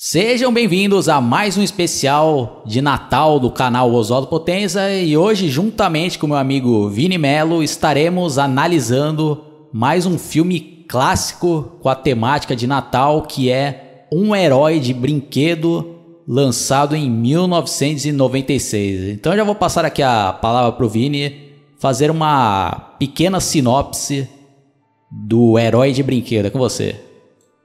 Sejam bem-vindos a mais um especial de Natal do canal Oswaldo Potenza e hoje, juntamente com meu amigo Vini Melo, estaremos analisando mais um filme clássico com a temática de Natal que é Um Herói de Brinquedo, lançado em 1996. Então eu já vou passar aqui a palavra para o Vini fazer uma pequena sinopse do Herói de Brinquedo. É com você.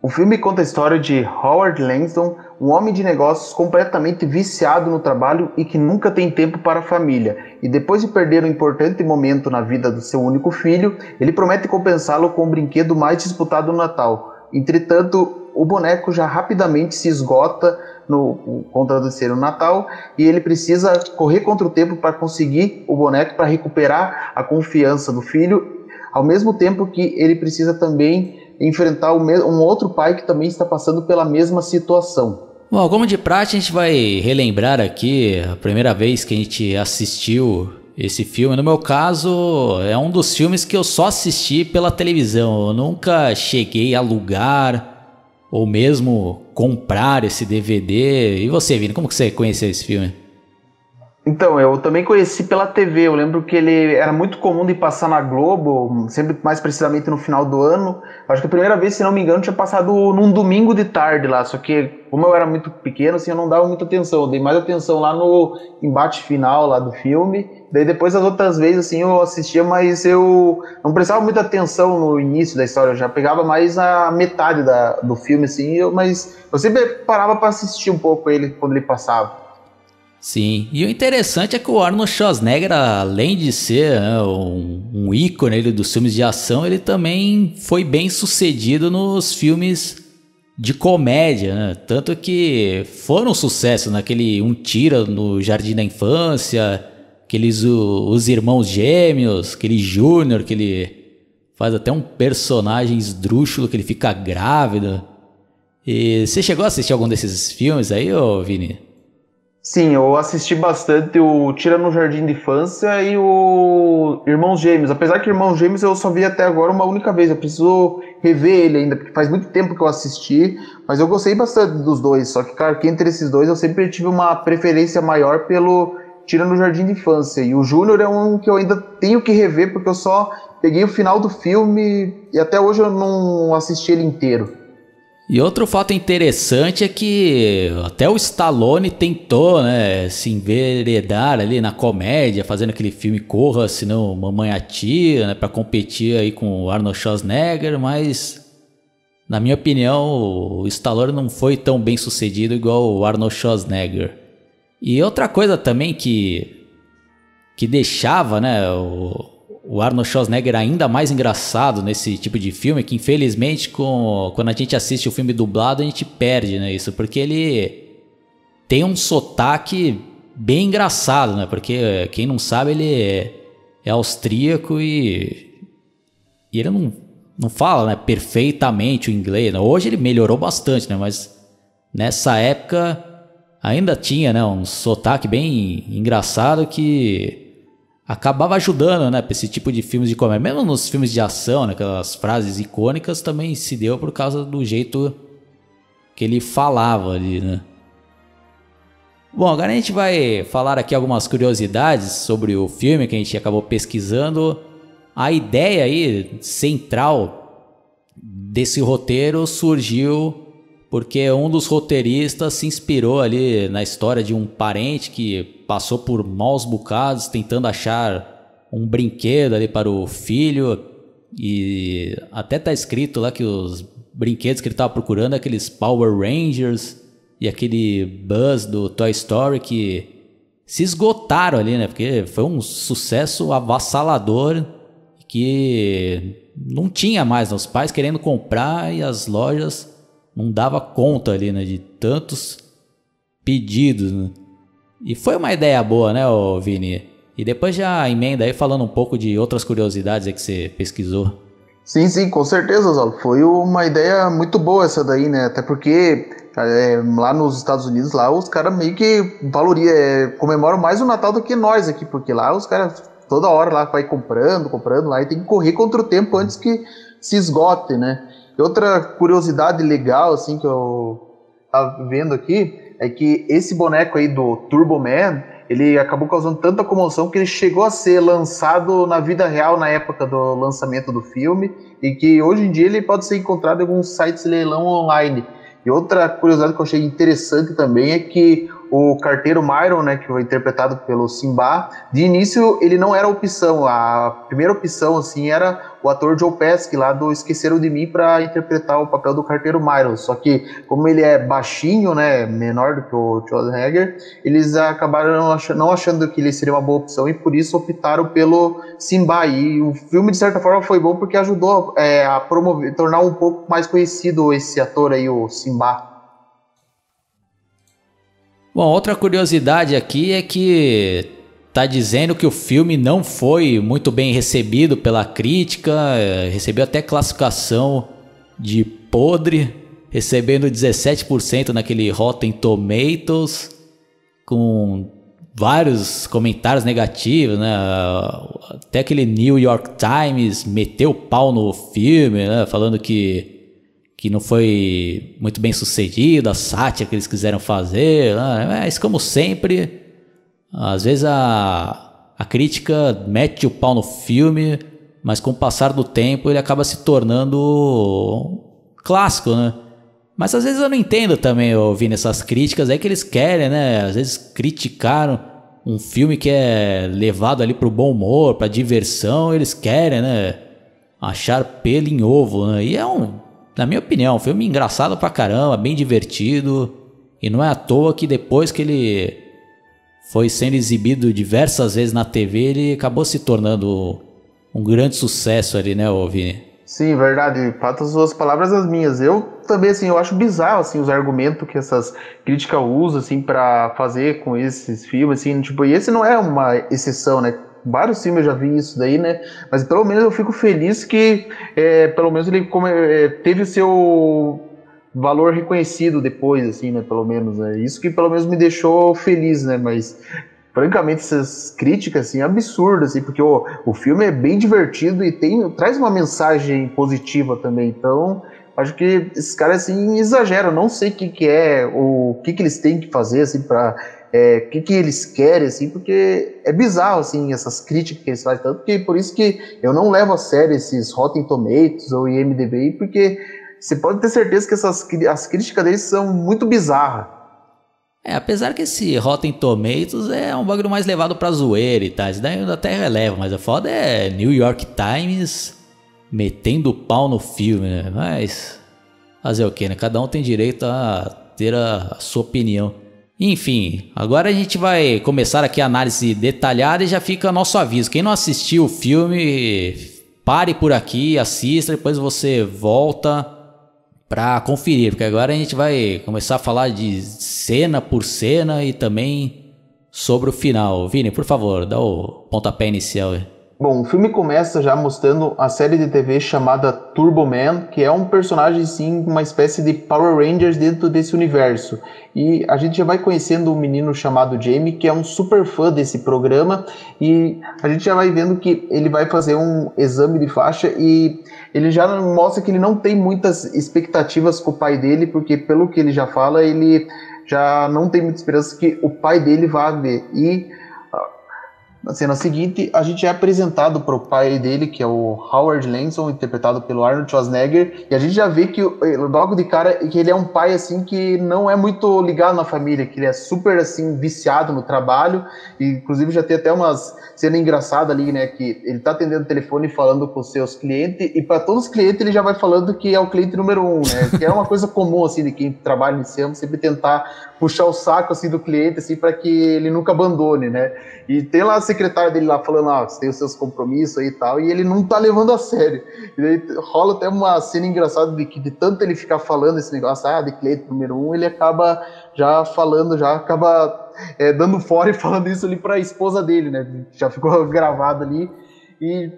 O filme conta a história de Howard Langston, um homem de negócios completamente viciado no trabalho e que nunca tem tempo para a família. E depois de perder um importante momento na vida do seu único filho, ele promete compensá-lo com o brinquedo mais disputado no Natal. Entretanto, o boneco já rapidamente se esgota no contra o Natal e ele precisa correr contra o tempo para conseguir o boneco para recuperar a confiança do filho, ao mesmo tempo que ele precisa também enfrentar um outro pai que também está passando pela mesma situação. Bom, como de prática, a gente vai relembrar aqui a primeira vez que a gente assistiu esse filme. No meu caso, é um dos filmes que eu só assisti pela televisão. Eu nunca cheguei a alugar ou mesmo comprar esse DVD. E você, Vini, como que você conheceu esse filme? Então, eu também conheci pela TV. Eu lembro que ele era muito comum de passar na Globo, sempre mais precisamente no final do ano. Acho que a primeira vez, se não me engano, tinha passado num domingo de tarde lá. Só que, como eu era muito pequeno, assim, eu não dava muita atenção. Eu dei mais atenção lá no embate final lá do filme. Daí depois, as outras vezes, assim, eu assistia, mas eu não prestava muita atenção no início da história. Eu já pegava mais a metade da, do filme, assim, eu, mas eu sempre parava para assistir um pouco ele quando ele passava. Sim, e o interessante é que o Arnold Schwarzenegger, além de ser né, um, um, ícone dos filmes de ação, ele também foi bem sucedido nos filmes de comédia, né? tanto que foram um sucesso naquele Um Tira no Jardim da Infância, aqueles o, os irmãos gêmeos, aquele Júnior que ele faz até um personagem esdrúxulo que ele fica grávido. E você chegou a assistir algum desses filmes aí, ô Vini? Sim, eu assisti bastante o Tira no Jardim de Infância e o Irmãos Gêmeos. Apesar que Irmãos Gêmeos eu só vi até agora uma única vez. Eu preciso rever ele ainda, porque faz muito tempo que eu assisti. Mas eu gostei bastante dos dois. Só que, cara, que entre esses dois eu sempre tive uma preferência maior pelo Tira no Jardim de Infância. E o Júnior é um que eu ainda tenho que rever, porque eu só peguei o final do filme e até hoje eu não assisti ele inteiro. E outro fato interessante é que até o Stallone tentou, né, se enveredar ali na comédia, fazendo aquele filme Corra, senão Mamãe Atia, né, para competir aí com o Arnold Schwarzenegger, mas na minha opinião, o Stallone não foi tão bem sucedido igual o Arnold Schwarzenegger. E outra coisa também que que deixava, né, o, o Arnold Schwarzenegger ainda mais engraçado nesse tipo de filme, que infelizmente com, quando a gente assiste o filme dublado a gente perde né, isso, porque ele tem um sotaque bem engraçado, né? Porque quem não sabe ele é, é austríaco e, e ele não, não fala né, perfeitamente o inglês. Né? Hoje ele melhorou bastante, né? Mas nessa época ainda tinha né, um sotaque bem engraçado que acabava ajudando, né, para esse tipo de filmes de comédia. Mesmo nos filmes de ação, né, aquelas frases icônicas também se deu por causa do jeito que ele falava ali, né? Bom, agora a gente vai falar aqui algumas curiosidades sobre o filme que a gente acabou pesquisando. A ideia aí central desse roteiro surgiu porque um dos roteiristas se inspirou ali na história de um parente que passou por maus bocados tentando achar um brinquedo ali para o filho e até tá escrito lá que os brinquedos que ele estava procurando é aqueles Power Rangers e aquele Buzz do Toy Story que se esgotaram ali, né? Porque foi um sucesso avassalador que não tinha mais, né? os pais querendo comprar e as lojas não dava conta ali, né, de tantos pedidos, né? E foi uma ideia boa, né, ô Vini? E depois já emenda aí falando um pouco de outras curiosidades que você pesquisou. Sim, sim, com certeza, Zolo. Foi uma ideia muito boa essa daí, né? Até porque é, lá nos Estados Unidos, lá os caras meio que valoria, é, comemoram mais o Natal do que nós aqui, porque lá os caras toda hora lá vai comprando, comprando lá e tem que correr contra o tempo antes que se esgote, né? Outra curiosidade legal, assim, que eu tá vendo aqui é que esse boneco aí do Turbo Man, ele acabou causando tanta comoção que ele chegou a ser lançado na vida real na época do lançamento do filme e que hoje em dia ele pode ser encontrado em alguns sites de leilão online. E outra curiosidade que eu achei interessante também é que o carteiro Myron, né, que foi interpretado pelo Simba, de início ele não era opção. A primeira opção assim era o ator Joe Pesci lá do Esqueceram de Mim para interpretar o papel do carteiro Myron. Só que como ele é baixinho, né, menor do que o Schwarzenegger, eles acabaram não achando, não achando que ele seria uma boa opção e por isso optaram pelo Simba. E o filme de certa forma foi bom porque ajudou é, a promover, tornar um pouco mais conhecido esse ator aí, o Simba. Bom, outra curiosidade aqui é que tá dizendo que o filme não foi muito bem recebido pela crítica, é, recebeu até classificação de podre, recebendo 17% naquele Rotten Tomatoes, com vários comentários negativos, né? Até aquele New York Times meteu pau no filme, né? Falando que que não foi muito bem sucedido, a sátira que eles quiseram fazer. Né? Mas, como sempre, às vezes a, a crítica mete o pau no filme, mas com o passar do tempo ele acaba se tornando clássico, né? Mas às vezes eu não entendo também ouvindo essas críticas, é que eles querem, né? Às vezes criticaram um filme que é levado ali pro bom humor, pra diversão, eles querem, né? Achar pelo em ovo, né? E é um na minha opinião, um filme engraçado pra caramba, bem divertido. E não é à toa que depois que ele foi sendo exibido diversas vezes na TV, ele acabou se tornando um grande sucesso ali, né, Vini? Sim, verdade. Fato as suas palavras as minhas. Eu também, assim, eu acho bizarro, assim, os argumentos que essas críticas usam, assim, para fazer com esses filmes, assim, tipo, e esse não é uma exceção, né? vários filmes eu já vi isso daí, né? Mas pelo menos eu fico feliz que é, pelo menos ele é, teve seu valor reconhecido depois, assim, né? Pelo menos, é isso que pelo menos me deixou feliz, né? Mas francamente essas críticas assim absurdas, assim, porque o, o filme é bem divertido e tem traz uma mensagem positiva também. Então acho que esses caras assim exageram. Não sei o que, que é o que, que eles têm que fazer assim para é, o que, que eles querem, assim, porque é bizarro, assim, essas críticas que eles fazem, tanto que por isso que eu não levo a sério esses Rotten Tomatoes ou IMDb, porque você pode ter certeza que essas, as críticas deles são muito bizarras. É, apesar que esse Rotten Tomatoes é um bagulho mais levado pra zoeira e tal, isso daí eu até relevo, mas a foda é New York Times metendo pau no filme, né? Mas fazer o que, né? Cada um tem direito a ter a, a sua opinião. Enfim, agora a gente vai começar aqui a análise detalhada e já fica nosso aviso. Quem não assistiu o filme, pare por aqui, assista, depois você volta para conferir, porque agora a gente vai começar a falar de cena por cena e também sobre o final. Vini, por favor, dá o pontapé inicial aí. Bom, o filme começa já mostrando a série de TV chamada Turbo Man, que é um personagem sim, uma espécie de Power Rangers dentro desse universo. E a gente já vai conhecendo um menino chamado Jamie, que é um super fã desse programa, e a gente já vai vendo que ele vai fazer um exame de faixa e ele já mostra que ele não tem muitas expectativas com o pai dele, porque pelo que ele já fala, ele já não tem muita esperança que o pai dele vá ver. E na cena seguinte, a gente é apresentado para o pai dele, que é o Howard Lanson, interpretado pelo Arnold Schwarzenegger, e a gente já vê que logo de cara que ele é um pai assim que não é muito ligado na família, que ele é super assim viciado no trabalho, e inclusive já tem até umas cena engraçada ali, né, que ele tá atendendo o telefone falando com os seus clientes e para todos os clientes ele já vai falando que é o cliente número um, né, que é uma coisa comum assim de quem trabalha nesse ramo, sempre tentar puxar o saco assim do cliente assim para que ele nunca abandone, né? E tem lá a secretária dele lá falando, ah, você tem os seus compromissos aí e tal, e ele não tá levando a sério. E rola até uma cena engraçada de que de tanto ele ficar falando esse negócio, ah, de cliente número um, ele acaba já falando, já acaba é, dando fora e falando isso ali para a esposa dele, né? Já ficou gravado ali e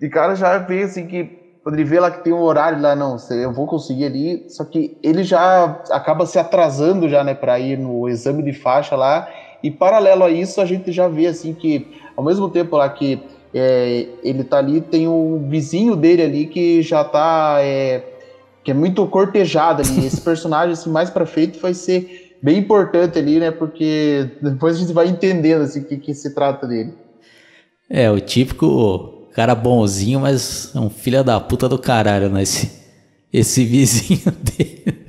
de cara já vê assim que quando ele vê lá que tem um horário lá, não, eu vou conseguir ali, só que ele já acaba se atrasando já, né, para ir no exame de faixa lá, e paralelo a isso a gente já vê assim que ao mesmo tempo lá que é, ele tá ali, tem um vizinho dele ali que já tá é, que é muito cortejada ali. Esse personagem, assim, mais pra frente vai ser bem importante ali, né? Porque depois a gente vai entendendo, assim, o que, que se trata dele. É, o típico cara bonzinho, mas é um filho da puta do caralho, né? Esse, esse vizinho dele.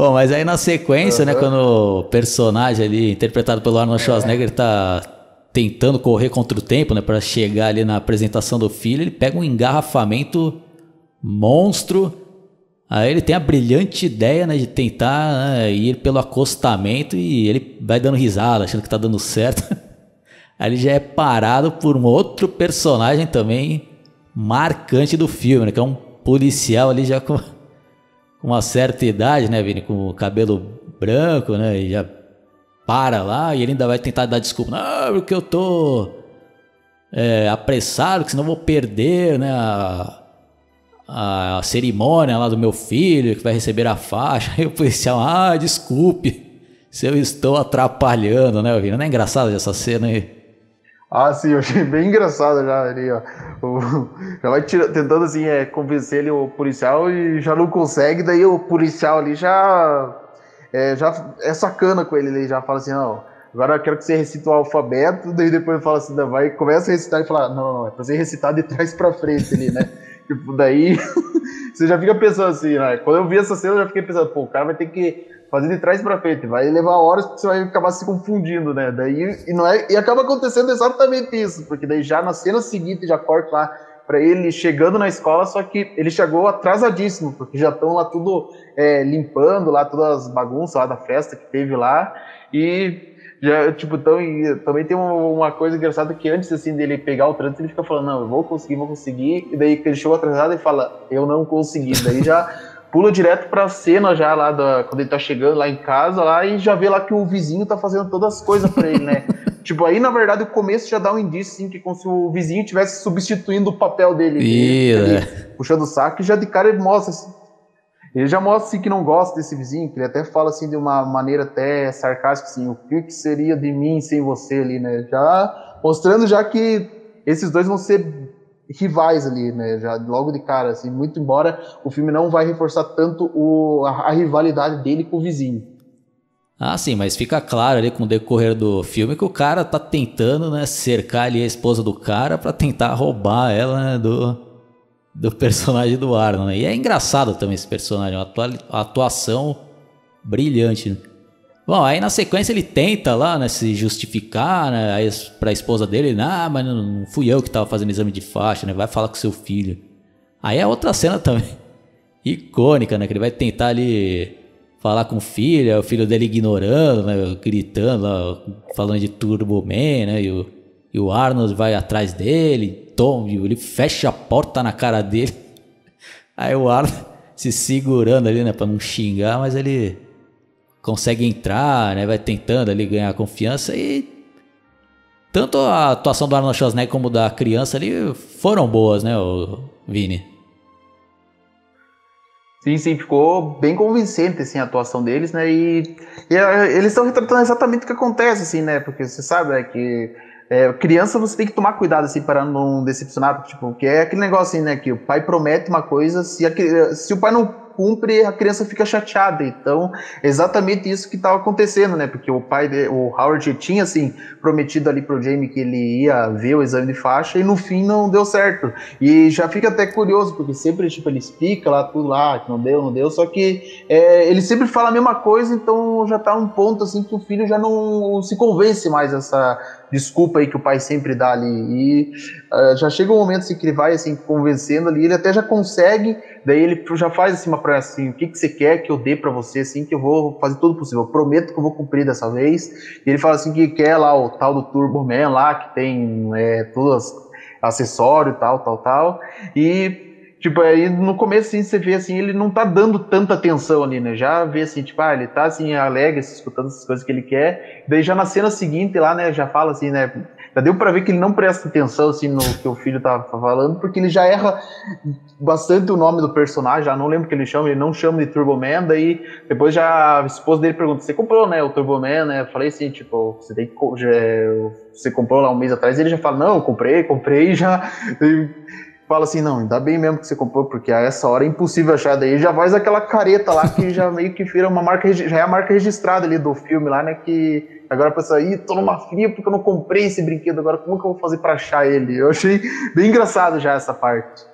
Bom, mas aí na sequência, uhum. né, quando o personagem ali, interpretado pelo Arnold Schwarzenegger, é. tá tentando correr contra o tempo, né, para chegar ali na apresentação do filho, ele pega um engarrafamento monstro. Aí ele tem a brilhante ideia, né, de tentar né, ir pelo acostamento e ele vai dando risada, achando que tá dando certo. Aí ele já é parado por um outro personagem também marcante do filme, né, que é um policial ali já com com uma certa idade, né, Vini, com o cabelo branco, né, e já para lá e ele ainda vai tentar dar desculpa. Não, porque eu tô é, apressado, que senão vou perder, né, a, a cerimônia lá do meu filho que vai receber a faixa. Aí o policial, ah, desculpe se eu estou atrapalhando, né, Vini? Não é engraçado essa cena aí? Ah, sim, eu achei bem engraçado já ali, ó. O, já vai tira, tentando assim, é, convencer ele, o policial, e já não consegue, daí o policial ali já é, já é sacana com ele, ele já fala assim, ó, agora eu quero que você recite o alfabeto, daí depois fala assim, não, vai, começa a recitar e fala, não, não, não, é pra você recitar de trás pra frente ali, né? tipo, daí você já fica pensando assim, né? Quando eu vi essa cena, eu já fiquei pensando, pô, o cara vai ter que fazer de trás para frente, vai levar horas porque você vai acabar se confundindo, né? Daí e não é e acaba acontecendo exatamente isso, porque daí já na cena seguinte já corta lá para ele chegando na escola, só que ele chegou atrasadíssimo, porque já estão lá tudo é, limpando lá todas as bagunças lá da festa que teve lá e já, tipo, tão, também tem uma, uma, coisa engraçada que antes, assim, dele pegar o trânsito, ele fica falando, não, eu vou conseguir, vou conseguir, e daí ele chegou atrasado e fala, eu não consegui, daí já pula direto pra cena já lá, da, quando ele tá chegando lá em casa lá e já vê lá que o vizinho tá fazendo todas as coisas pra ele, né? tipo, aí na verdade o começo já dá um indício, assim, que como se o vizinho estivesse substituindo o papel dele. Ih, né? Puxando o saco e já de cara ele mostra assim, ele já mostra assim, que não gosta desse vizinho, que ele até fala assim de uma maneira até sarcástica, assim, o que, que seria de mim sem você ali, né? Já mostrando já que esses dois vão ser rivais ali, né? Já logo de cara, assim, muito embora o filme não vai reforçar tanto o, a, a, rivalidade dele com o vizinho. Ah, sim, mas fica claro ali com o decorrer do filme que o cara tá tentando, né, cercar ali a esposa do cara para tentar roubar ela né, do, do personagem do Arnold. Né? E é engraçado também esse personagem, uma atuação brilhante. Né? Bom, aí na sequência ele tenta lá, né, se justificar, né, aí pra esposa dele, ah, mas não fui eu que tava fazendo exame de faixa, né, vai falar com seu filho. Aí é outra cena também icônica, né, que ele vai tentar ali falar com o filho, o filho dele ignorando, né, gritando lá, falando de Turbo Man, né, e o, e o Arnold vai atrás dele, tom, ele fecha a porta na cara dele. Aí o Arnold se segurando ali, né, pra não xingar, mas ele consegue entrar, né? Vai tentando ali ganhar confiança e tanto a atuação do Arnold Schwarzenegger como da criança ali foram boas, né, Vini? Sim, sim, ficou bem convincente assim, a atuação deles, né? E, e eles estão retratando exatamente o que acontece, assim, né? Porque você sabe né, que é, criança você tem que tomar cuidado assim para não decepcionar, tipo, que é aquele negócio assim, né? Que o pai promete uma coisa, se, a, se o pai não cumpre, a criança fica chateada. Então, exatamente isso que estava acontecendo, né? Porque o pai, de, o Howard tinha assim prometido ali pro Jamie que ele ia ver o exame de faixa e no fim não deu certo. E já fica até curioso porque sempre tipo ele explica lá tudo lá que não deu, não deu. Só que é, ele sempre fala a mesma coisa, então já tá um ponto assim que o filho já não se convence mais essa desculpa aí que o pai sempre dá ali. E uh, já chega um momento assim, que ele vai assim convencendo ali, ele até já consegue, daí ele já faz assim uma promessa assim, o que, que você quer que eu dê para você assim, que eu vou fazer tudo possível. Eu prometo que eu vou cumprir dessa vez. E ele fala assim que quer lá o tal do Turbo Man lá, que tem é, todos acessório, tal, tal, tal. E Tipo, aí no começo, assim, você vê, assim, ele não tá dando tanta atenção ali, né? Já vê, assim, tipo, ah, ele tá, assim, alegre, escutando essas coisas que ele quer. Daí já na cena seguinte lá, né, já fala, assim, né? Já deu pra ver que ele não presta atenção, assim, no que o filho tá falando, porque ele já erra bastante o nome do personagem, já não lembro que ele chama, ele não chama de Turbo Man, daí depois já a esposa dele pergunta, você comprou, né, o Turbo Man, né? Eu falei assim, tipo, você tem que... Já, você comprou lá um mês atrás, ele já fala, não, comprei, comprei, já fala assim, não, ainda bem mesmo que você comprou, porque a essa hora é impossível achar. Daí já faz aquela careta lá que já meio que vira uma marca, já é a marca registrada ali do filme lá, né? Que agora a pessoa, ih, tô numa fria porque eu não comprei esse brinquedo, agora como que eu vou fazer para achar ele? Eu achei bem engraçado já essa parte.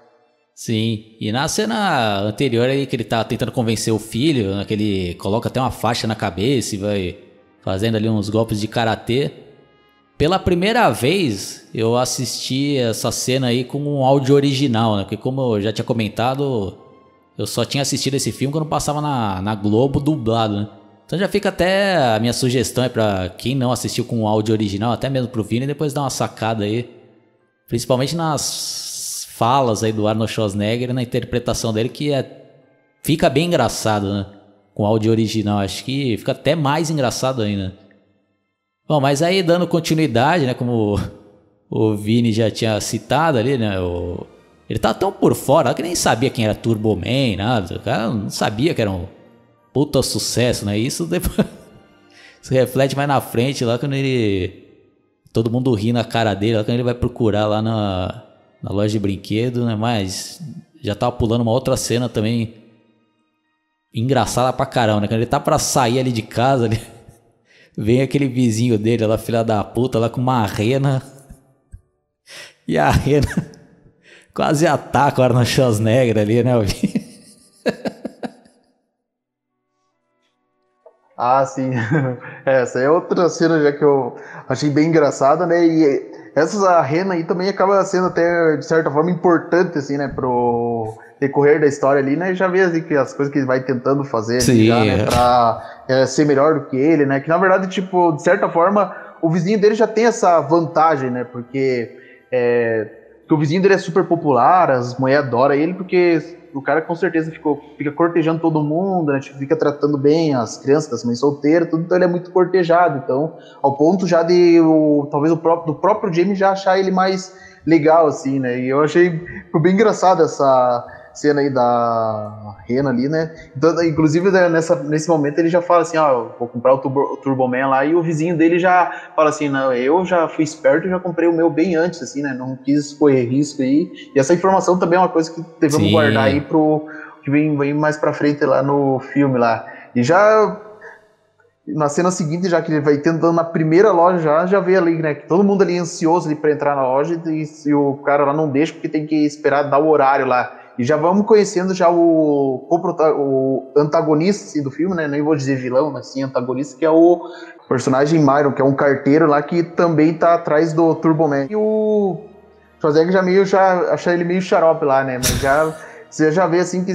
Sim, e na cena anterior aí que ele tá tentando convencer o filho, né, que ele coloca até uma faixa na cabeça e vai fazendo ali uns golpes de karatê. Pela primeira vez eu assisti essa cena aí com um áudio original, né? Porque como eu já tinha comentado, eu só tinha assistido esse filme quando passava na, na Globo dublado, né? Então já fica até a minha sugestão é para quem não assistiu com o áudio original, até mesmo pro Vini, depois dar uma sacada aí. Principalmente nas falas aí do Arnold Schwarzenegger, na interpretação dele, que é, fica bem engraçado, né? Com o áudio original. Acho que fica até mais engraçado ainda. Bom, mas aí dando continuidade, né? Como o Vini já tinha citado ali, né? O, ele tá tão por fora que nem sabia quem era Turbo Man, nada. O cara não sabia que era um puta sucesso, né? Isso depois se reflete mais na frente, lá quando ele. Todo mundo ri na cara dele, lá quando ele vai procurar lá na, na loja de brinquedo, né? Mas já tava pulando uma outra cena também engraçada pra caramba, né? Quando ele tá pra sair ali de casa, ali, vem aquele vizinho dele lá, filha da puta, lá com uma rena e a rena quase ataca o Arnold Schwarzenegger ali, né? Ah, sim. Essa é outra cena já que eu achei bem engraçada, né? E essa rena aí também acaba sendo até, de certa forma, importante, assim, né? Pro decorrer da história ali, né? Já vê assim, que as coisas que ele vai tentando fazer ali, já, né? Pra é, ser melhor do que ele, né? Que na verdade, tipo, de certa forma, o vizinho dele já tem essa vantagem, né? Porque é, que o vizinho dele é super popular, as mulheres adoram ele, porque o cara com certeza ficou, fica cortejando todo mundo, né? Tipo, fica tratando bem as crianças, as mães solteiras, tudo, então ele é muito cortejado. Então, ao ponto já de o, talvez o próprio, do próprio Jamie já achar ele mais legal, assim, né? E eu achei bem engraçado essa cena aí da Rena ali, né? Então, inclusive, né, nessa, nesse momento ele já fala assim, ó, oh, vou comprar o Turbo, o Turbo Man lá, e o vizinho dele já fala assim, não, eu já fui esperto e já comprei o meu bem antes, assim, né? Não quis correr risco aí. E essa informação também é uma coisa que devemos Sim. guardar aí pro que vem, vem mais pra frente lá no filme lá. E já na cena seguinte, já que ele vai tentando na primeira loja, já, já vê ali, né? Que todo mundo ali ansioso ali pra entrar na loja e, e o cara lá não deixa porque tem que esperar dar o horário lá. E já vamos conhecendo já o, o antagonista assim, do filme, né? Nem vou dizer vilão, mas sim antagonista, que é o personagem Myron, que é um carteiro lá que também tá atrás do Turbo Man. E o Schwarzenegger já meio já achar ele meio xarope lá, né? Mas já você já vê assim que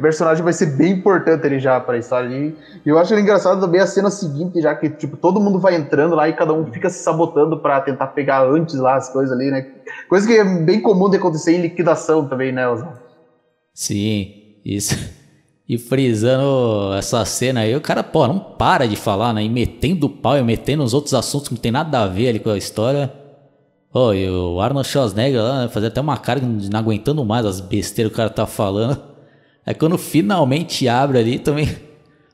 o personagem vai ser bem importante ali já para a história. E eu acho engraçado também a cena seguinte, já que tipo todo mundo vai entrando lá e cada um fica se sabotando para tentar pegar antes lá as coisas ali, né? Coisa que é bem comum de acontecer em liquidação também, né, Osão? Sim, isso. E frisando essa cena aí, o cara, pô, não para de falar, né? E metendo pau e metendo os outros assuntos que não tem nada a ver ali com a história. Pô, e o Arnold Schwarzenegger lá, né, fazia até uma cara não aguentando mais as besteiras que o cara tá falando. É quando finalmente abre ali também.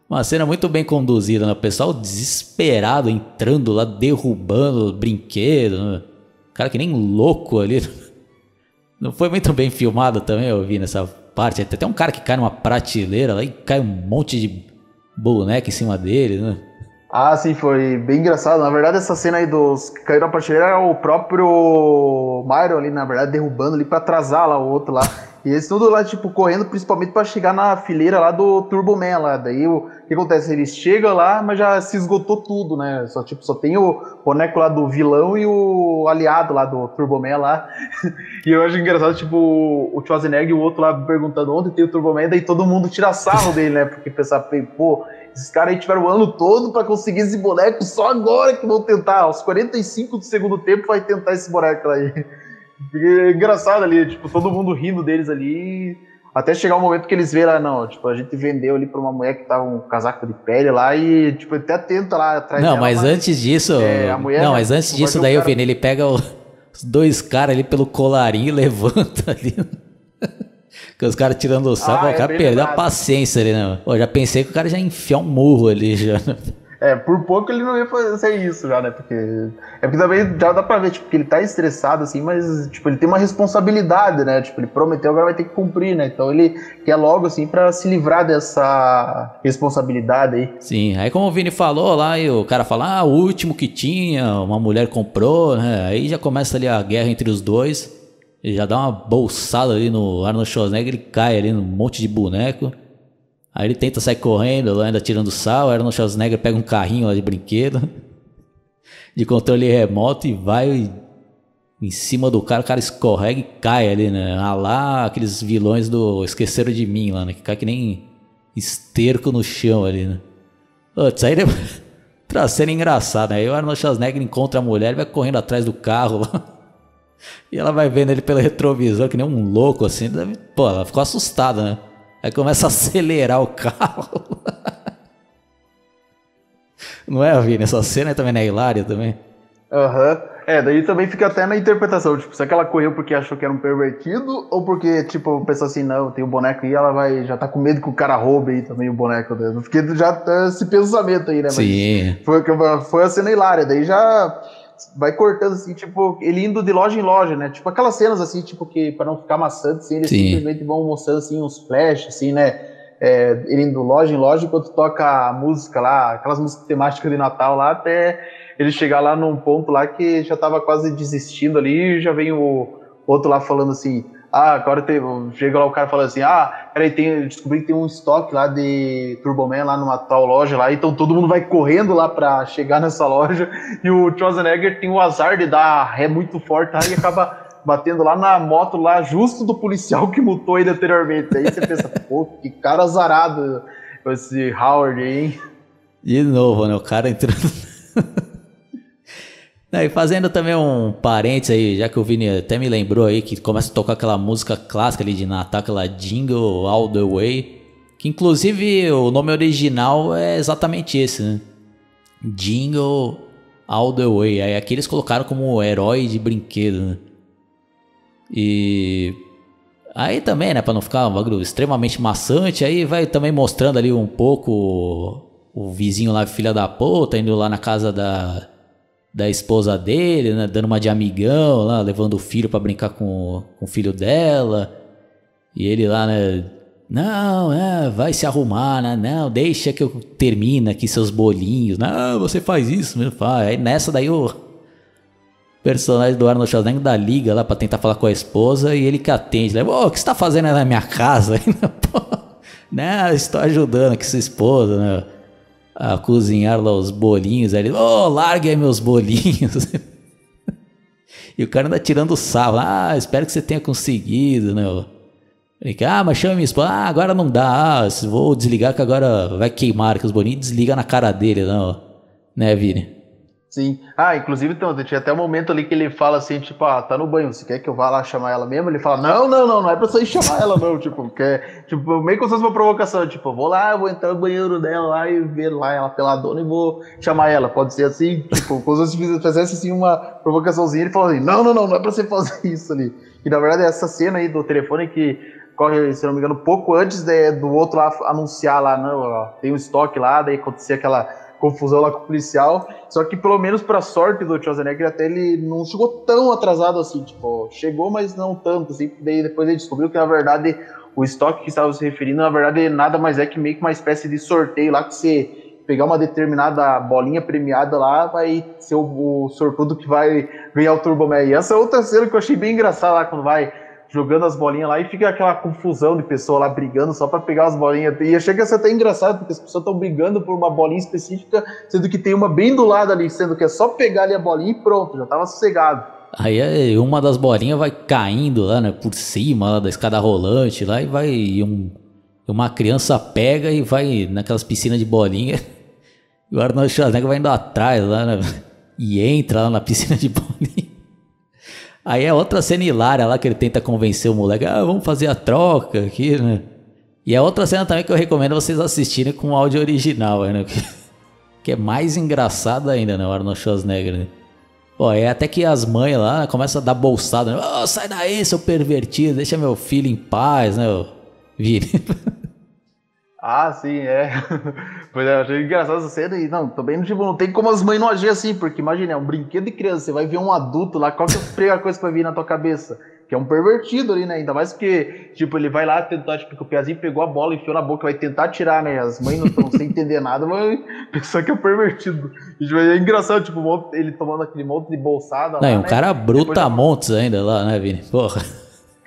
Uma cena muito bem conduzida, né? O pessoal desesperado entrando lá, derrubando brinquedo. Né? Cara que nem louco ali. Não foi muito bem filmado também, eu vi nessa parte. Tem até um cara que cai numa prateleira lá e cai um monte de boneca em cima dele, né? Ah, sim, foi bem engraçado. Na verdade, essa cena aí dos que caíram na prateleira era o próprio Myron ali, na verdade, derrubando ali para atrasar lá o outro lá. E eles tudo lá, tipo, correndo principalmente para chegar na fileira lá do Turbo Man lá. Daí o que acontece? Eles chegam lá, mas já se esgotou tudo, né? Só, tipo, só tem o boneco lá do vilão e o aliado lá do Turbo Man lá. e eu acho engraçado, tipo, o Schwarzenegger e o outro lá perguntando onde tem o Turbo Man, daí todo mundo tira sarro dele, né? Porque pensar, pô, esses caras aí tiveram o ano todo para conseguir esse boneco, só agora que vão tentar. Aos 45 do segundo tempo vai tentar esse boneco aí. É engraçado ali, tipo, todo mundo rindo deles ali. Até chegar o um momento que eles lá, não, tipo, a gente vendeu ali pra uma mulher que tava um casaco de pele lá e, tipo, até tenta lá atrás Não, dela, mas, antes disso. É, mulher, não, mas antes disso daí, eu vi ele pega o, os dois caras ali pelo colarinho e levanta ali. que os caras tirando o saco, ah, o cara é perdeu a paciência ali, né? Pô, já pensei que o cara já enfiar um murro ali já. É, por pouco ele não ia fazer isso já, né? Porque. É porque também já dá pra ver, tipo, que ele tá estressado, assim, mas, tipo, ele tem uma responsabilidade, né? Tipo, ele prometeu, agora vai ter que cumprir, né? Então ele quer logo, assim, pra se livrar dessa responsabilidade aí. Sim, aí como o Vini falou lá, e o cara fala, ah, o último que tinha, uma mulher comprou, né? Aí já começa ali a guerra entre os dois. Ele já dá uma bolsada ali no Arnold Schwarzenegger, ele cai ali num monte de boneco. Aí ele tenta sair correndo, ainda tirando sal. Aí Arnold Schwarzenegger pega um carrinho lá de brinquedo, de controle remoto e vai em cima do cara. O cara escorrega e cai ali, né? Ah lá, aqueles vilões do Esqueceram de Mim lá, né? Que cai que nem esterco no chão ali, né? Putz, aí pra ser engraçado, né? Aí o Arnold Schwarzenegger encontra a mulher e vai correndo atrás do carro lá. E ela vai vendo ele pelo retrovisor, que nem um louco assim. Pô, ela ficou assustada, né? Aí começa a acelerar o carro. Não é, Vini? Essa cena também é hilária também. Aham. Uhum. É, daí também fica até na interpretação, tipo, será que ela correu porque achou que era um pervertido, ou porque, tipo, pensou assim, não, tem o um boneco aí, ela vai, já tá com medo que o cara roube aí também o boneco dela. Porque já tá esse pensamento aí, né? Sim. Foi, foi a cena hilária, daí já vai cortando assim, tipo, ele indo de loja em loja, né? Tipo aquelas cenas assim, tipo, que para não ficar maçante, assim, eles Sim. simplesmente vão mostrando assim uns flashes, assim, né? É, ele indo loja em loja enquanto toca a música lá, aquelas músicas temáticas de Natal lá, até ele chegar lá num ponto lá que já tava quase desistindo ali, e já vem o outro lá falando assim, ah, agora chega lá o cara falando assim, ah, peraí, tem, descobri que tem um estoque lá de Turboman lá numa tal loja lá, então todo mundo vai correndo lá pra chegar nessa loja, e o Schwarzenegger tem o azar de dar ré muito forte e acaba batendo lá na moto lá, justo do policial que multou ele anteriormente. Aí você pensa, pô, que cara azarado esse Howard aí, hein? De novo, né, o cara entrando... E fazendo também um parênteses aí, já que o Vini até me lembrou aí que começa a tocar aquela música clássica ali de Natal, aquela Jingle All the Way, que inclusive o nome original é exatamente esse, né? Jingle All the Way. Aí aqui eles colocaram como herói de brinquedo, né? E aí também, né, para não ficar um bagulho extremamente maçante, aí vai também mostrando ali um pouco o vizinho lá, filha da puta, indo lá na casa da da esposa dele, né? Dando uma de amigão lá, levando o filho para brincar com, com o filho dela. E ele lá, né? Não, é, vai se arrumar, né? Não, deixa que eu termine aqui seus bolinhos. Não, você faz isso, meu pai. Aí nessa daí o personagem do Arnold Schwarzenegger da liga lá pra tentar falar com a esposa e ele que atende. Né? Ô, o que você tá fazendo aí na minha casa? Né? Estou ajudando aqui sua esposa, né? A cozinhar lá os bolinhos. Aí ele, oh, largue aí meus bolinhos. e o cara anda tirando sal. Ah, espero que você tenha conseguido, né? Ele, ah, mas chama minha esposa. Ah, agora não dá. Ah, vou desligar que agora vai queimar que os bolinhos. Desliga na cara dele, não. Né, Vini? Sim. Ah, inclusive então, tinha até um momento ali que ele fala assim, tipo, ah, tá no banho, você quer que eu vá lá chamar ela mesmo? Ele fala, não, não, não, não é pra você ir chamar ela não, tipo, quer, tipo, meio como se fosse uma provocação, tipo, vou lá, vou entrar no banheiro dela lá e ver lá ela peladona e vou chamar ela, pode ser assim, tipo, como se fizesse assim uma provocaçãozinha, ele falou assim, não, não, não, não é pra você fazer isso ali. E na verdade essa cena aí do telefone que corre, se não me engano, pouco antes de, do outro lá anunciar lá, não, ó, tem um estoque lá, daí acontecia aquela confusão lá com o policial. Só que pelo menos para sorte do Schwarzenegger até ele não chegou tão atrasado assim, tipo, chegou, mas não tanto assim. Daí depois ele descobriu que na verdade o estoque que estava se referindo, na verdade, nada mais é que meio que uma espécie de sorteio lá que você pegar uma determinada bolinha premiada lá, vai ser o, o sortudo que vai ganhar o Turbo Man. E essa é outra cena que eu achei bem engraçada lá quando vai jogando as bolinhas lá e fica aquela confusão de pessoa lá brigando só para pegar as bolinhas. E chega a ser até engraçado, porque as pessoas estão brigando por uma bolinha específica, sendo que tem uma bem do lado ali, sendo que é só pegar ali a bolinha e pronto, já tava sossegado. Aí uma das bolinhas vai caindo lá, né, por cima lá da escada rolante lá e vai e um, uma criança pega e vai naquelas piscinas de bolinha. E o Arnold Schwarzenegger vai indo atrás lá, né, e entra lá na piscina de bolinha. Aí é outra cena hilária lá que ele tenta convencer o moleque, ah, vamos fazer a troca aqui, né? E é outra cena também que eu recomendo vocês assistirem com o áudio original, né? Que é mais engraçado ainda, né? O Arnold Schwarzenegger, né? Pô, é até que as mães lá começam a dar bolsada, né? Oh, sai daí, seu pervertido, deixa meu filho em paz, né? Vire. Ah, sim, é. Mas eu achei engraçado essa cena e não, também tipo, não tem como as mães não agir assim, porque imagina, é um brinquedo de criança, você vai ver um adulto lá, qual que é a primeira coisa que vai vir na tua cabeça? Que é um pervertido ali, né? Ainda mais que, tipo, ele vai lá tentar, tipo, que o Piazinho pegou a bola, enfiou na boca, vai tentar tirar, né? As mães não estão sem entender nada, mas pensar que é um pervertido. E, tipo, é engraçado, tipo, ele tomando aquele monte de bolsada. Não, lá, um né? cara bruta montes ainda lá, né, Vini? Porra.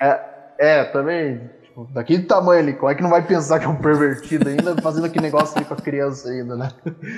É, é também, tipo, daquele tamanho ali, como é que não vai pensar que é um pervertido ainda, fazendo aquele negócio ali com a criança ainda, né?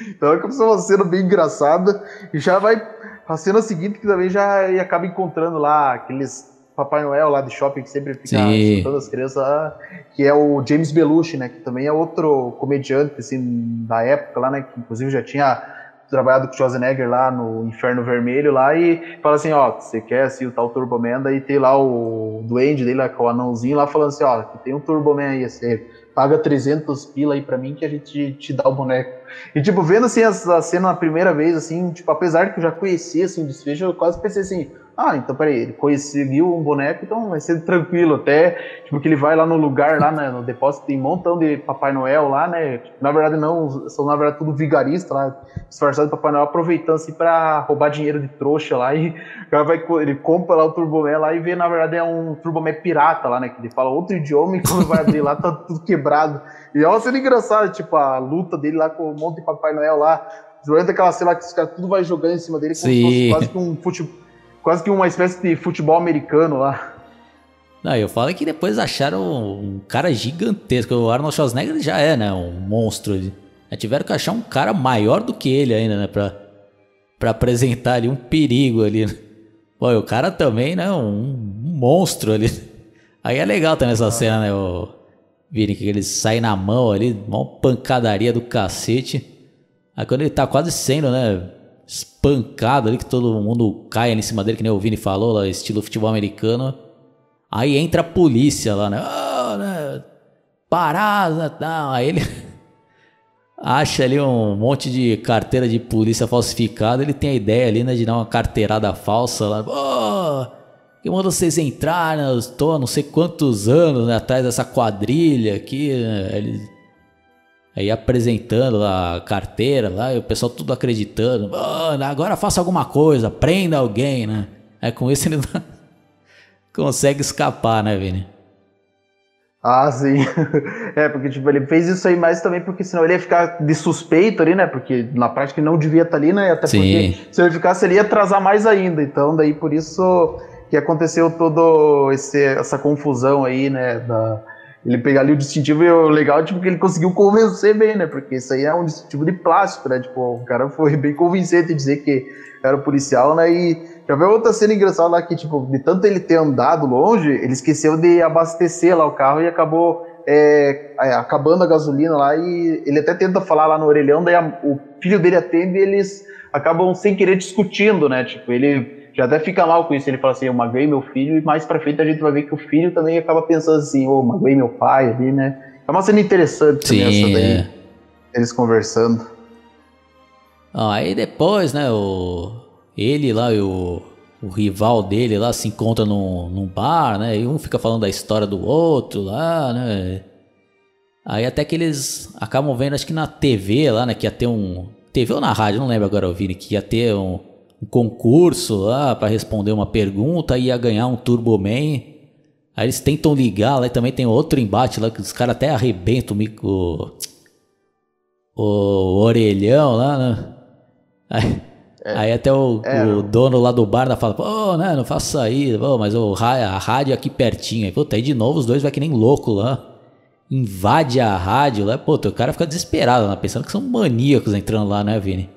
Então é como se fosse uma cena bem engraçada, e já vai, a cena seguinte que também já acaba encontrando lá aqueles Papai Noel lá de shopping que sempre fica todas as crianças lá, que é o James Belushi, né, que também é outro comediante assim da época lá, né, que inclusive já tinha trabalhado com o Schwarzenegger lá no Inferno Vermelho lá e fala assim, ó, você quer assim o tal Turbo Man, daí tem lá o duende dele, com o anãozinho lá falando assim, ó, tem um Turbo Man aí, você paga 300 pila aí pra mim que a gente te dá o boneco. E tipo, vendo assim essa cena na primeira vez, assim, tipo, apesar que eu já conhecia assim o desfecho, eu quase pensei assim, ah, então peraí, ele conseguiu um boneco, então vai ser tranquilo. Até, tipo, que ele vai lá no lugar, lá né, no depósito, tem um montão de Papai Noel lá, né? Na verdade, não, são na verdade tudo vigarista lá, disfarçado de Papai Noel, aproveitando assim pra roubar dinheiro de trouxa lá. E o cara vai, ele compra lá o Turbomé lá e vê, na verdade, é um Turbomé pirata lá, né? Que ele fala outro idioma e quando vai abrir lá tá tudo quebrado. E é uma cena engraçada, tipo, a luta dele lá com um monte de Papai Noel lá. Durante aquela cena que os caras tudo vai jogando em cima dele como Sim. se fosse quase que um futebol quase que uma espécie de futebol americano lá. Não, eu falo que depois acharam um cara gigantesco. O Arnold Schwarzenegger já é, né? Um monstro. Já tiveram que achar um cara maior do que ele ainda, né? Pra, pra apresentar ali um perigo ali. Pô, o cara também, né? Um, um, monstro ali. Aí é legal também essa cena, né? O Vini, que ele sai na mão ali, uma pancadaria do cacete. Aí quando ele tá quase sendo, né? Espancado ali, que todo mundo cai ali em cima dele, que nem o Vini falou, lá, estilo futebol americano. Aí entra a polícia lá, né? Oh, né? Parada, tal. Aí ele acha ali um monte de carteira de polícia falsificada. Ele tem a ideia ali, né, de dar uma carteirada falsa lá. Oh, que manda vocês entrarem, né? Eu estou há não sei quantos anos né, atrás dessa quadrilha aqui. Né? Ele Aí apresentando a carteira lá, e o pessoal tudo acreditando. Agora faça alguma coisa, prenda alguém, né? Aí com isso ele não consegue escapar, né, Vini? Ah, sim. É, porque tipo, ele fez isso aí mais também porque senão ele ia ficar de suspeito ali, né? Porque na prática ele não devia estar ali, né? Até sim. porque se ele ficasse ele ia atrasar mais ainda. Então, daí por isso que aconteceu todo esse, essa confusão aí, né? Da, ele pegar ali o distintivo e o legal tipo, que ele conseguiu convencer bem, né? Porque isso aí é um distintivo de plástico, né? Tipo, o cara foi bem convincente em dizer que era policial, né? E já veio outra cena engraçada lá que, tipo, de tanto ele ter andado longe, ele esqueceu de abastecer lá o carro e acabou é, é acabando a gasolina lá e ele até tenta falar lá no orelhão, daí a, o filho dele atende e eles acabam sem querer discutindo, né? Tipo, ele já até fica mal com isso. Ele fala assim: eu magoei meu filho, e mais pra frente a gente vai ver que o filho também acaba pensando assim: ô, oh, magoei meu pai ali, né? É uma cena interessante Sim, essa daí. É. Eles conversando. Ah, aí depois, né, o... ele lá e o... o rival dele lá se encontram num, num bar, né? E um fica falando da história do outro lá, né? Aí até que eles acabam vendo, acho que na TV lá, né? Que ia ter um. TV ou na rádio, não lembro agora, Vini, que ia ter um, um concurso lá para responder uma pergunta e ia ganhar um Turbo Man. Aí eles tentam ligar lá e também tem outro embate lá que os caras até arrebentam o, o, o orelhão lá, né? Aí, é, aí até o, é, o, dono lá do bar fala, pô, né, não faça aí, pô, mas o, a rádio aqui pertinho. Aí, puta, aí de novo os dois vai que nem louco lá. Invade a rádio lá, pô, o cara fica desesperado, né, pensando que são maníacos entrando lá, né, Vini?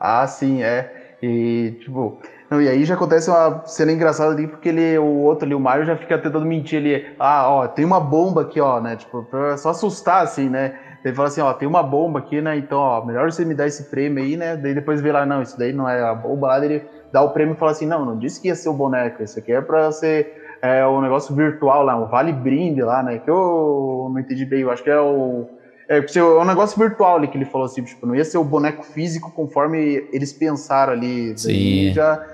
Ah, sim, é. E, tipo, não, e aí já acontece uma cena engraçada ali, porque ele, o outro ali, o Mario, já fica tentando mentir ali. Ah, ó, tem uma bomba aqui, ó, né? Tipo, pra só assustar, assim, né? Ele fala assim, ó, tem uma bomba aqui, né? Então, ó, melhor você me dar esse prêmio aí, né? Daí depois vê lá, não, isso daí não é a bomba lá, ele dá o prêmio e fala assim, não, não disse que ia ser o boneco, isso aqui é pra ser é, o negócio virtual lá, o Vale Brinde lá, né? Que eu não entendi bem, eu acho que é o é, é um negócio virtual ali que ele falou assim, tipo, não ia ser o boneco físico conforme eles pensaram ali. Sim. já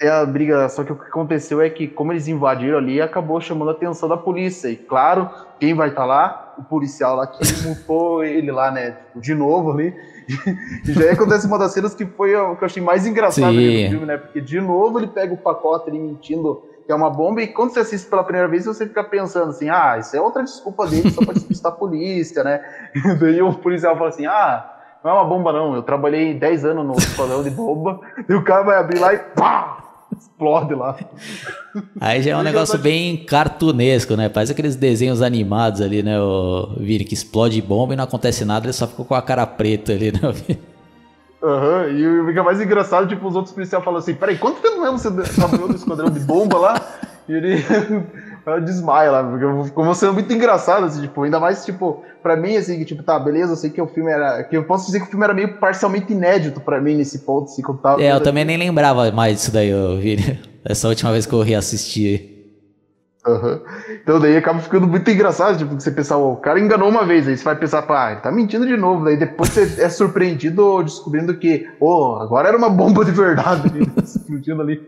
é a briga, só que o que aconteceu é que, como eles invadiram ali, acabou chamando a atenção da polícia. E claro, quem vai estar tá lá? o policial lá que multou ele lá, né? Tipo, de novo ali. E já acontece uma das cenas que foi o que eu achei mais engraçado do filme, né? Porque de novo ele pega o pacote ali mentindo que é uma bomba, e quando você assiste pela primeira vez, você fica pensando assim, ah, isso é outra desculpa dele só pra despistar a polícia, né? E daí o policial fala assim, ah, não é uma bomba não, eu trabalhei 10 anos no esquadrão de bomba, e o cara vai abrir lá e pá! Explode lá. Aí já é um negócio bem cartunesco, né? Parece aqueles desenhos animados ali, né? O Vini, que explode bomba e não acontece nada, ele só fica com a cara preta ali, né? Aham, uhum, e fica mais engraçado, tipo, os outros policiais falam assim, peraí, quanto tempo mesmo você trabalhou no esquadrão de bomba lá? E ele desmaia lá, porque ficou uma cena muito engraçada, assim, tipo, ainda mais, tipo, pra mim, assim, que, tipo, tá, beleza, eu sei que o filme era, que eu posso dizer que o filme era meio parcialmente inédito pra mim nesse ponto, assim, eu tava... É, eu também nem lembrava mais disso daí, eu vi, essa última vez que eu reassisti Uhum. Então daí acaba ficando muito engraçado, tipo, você pensar, o cara enganou uma vez, aí você vai pensar, pá, ele tá mentindo de novo, daí depois você é surpreendido descobrindo que, oh, agora era uma bomba de verdade ali, explodindo ali.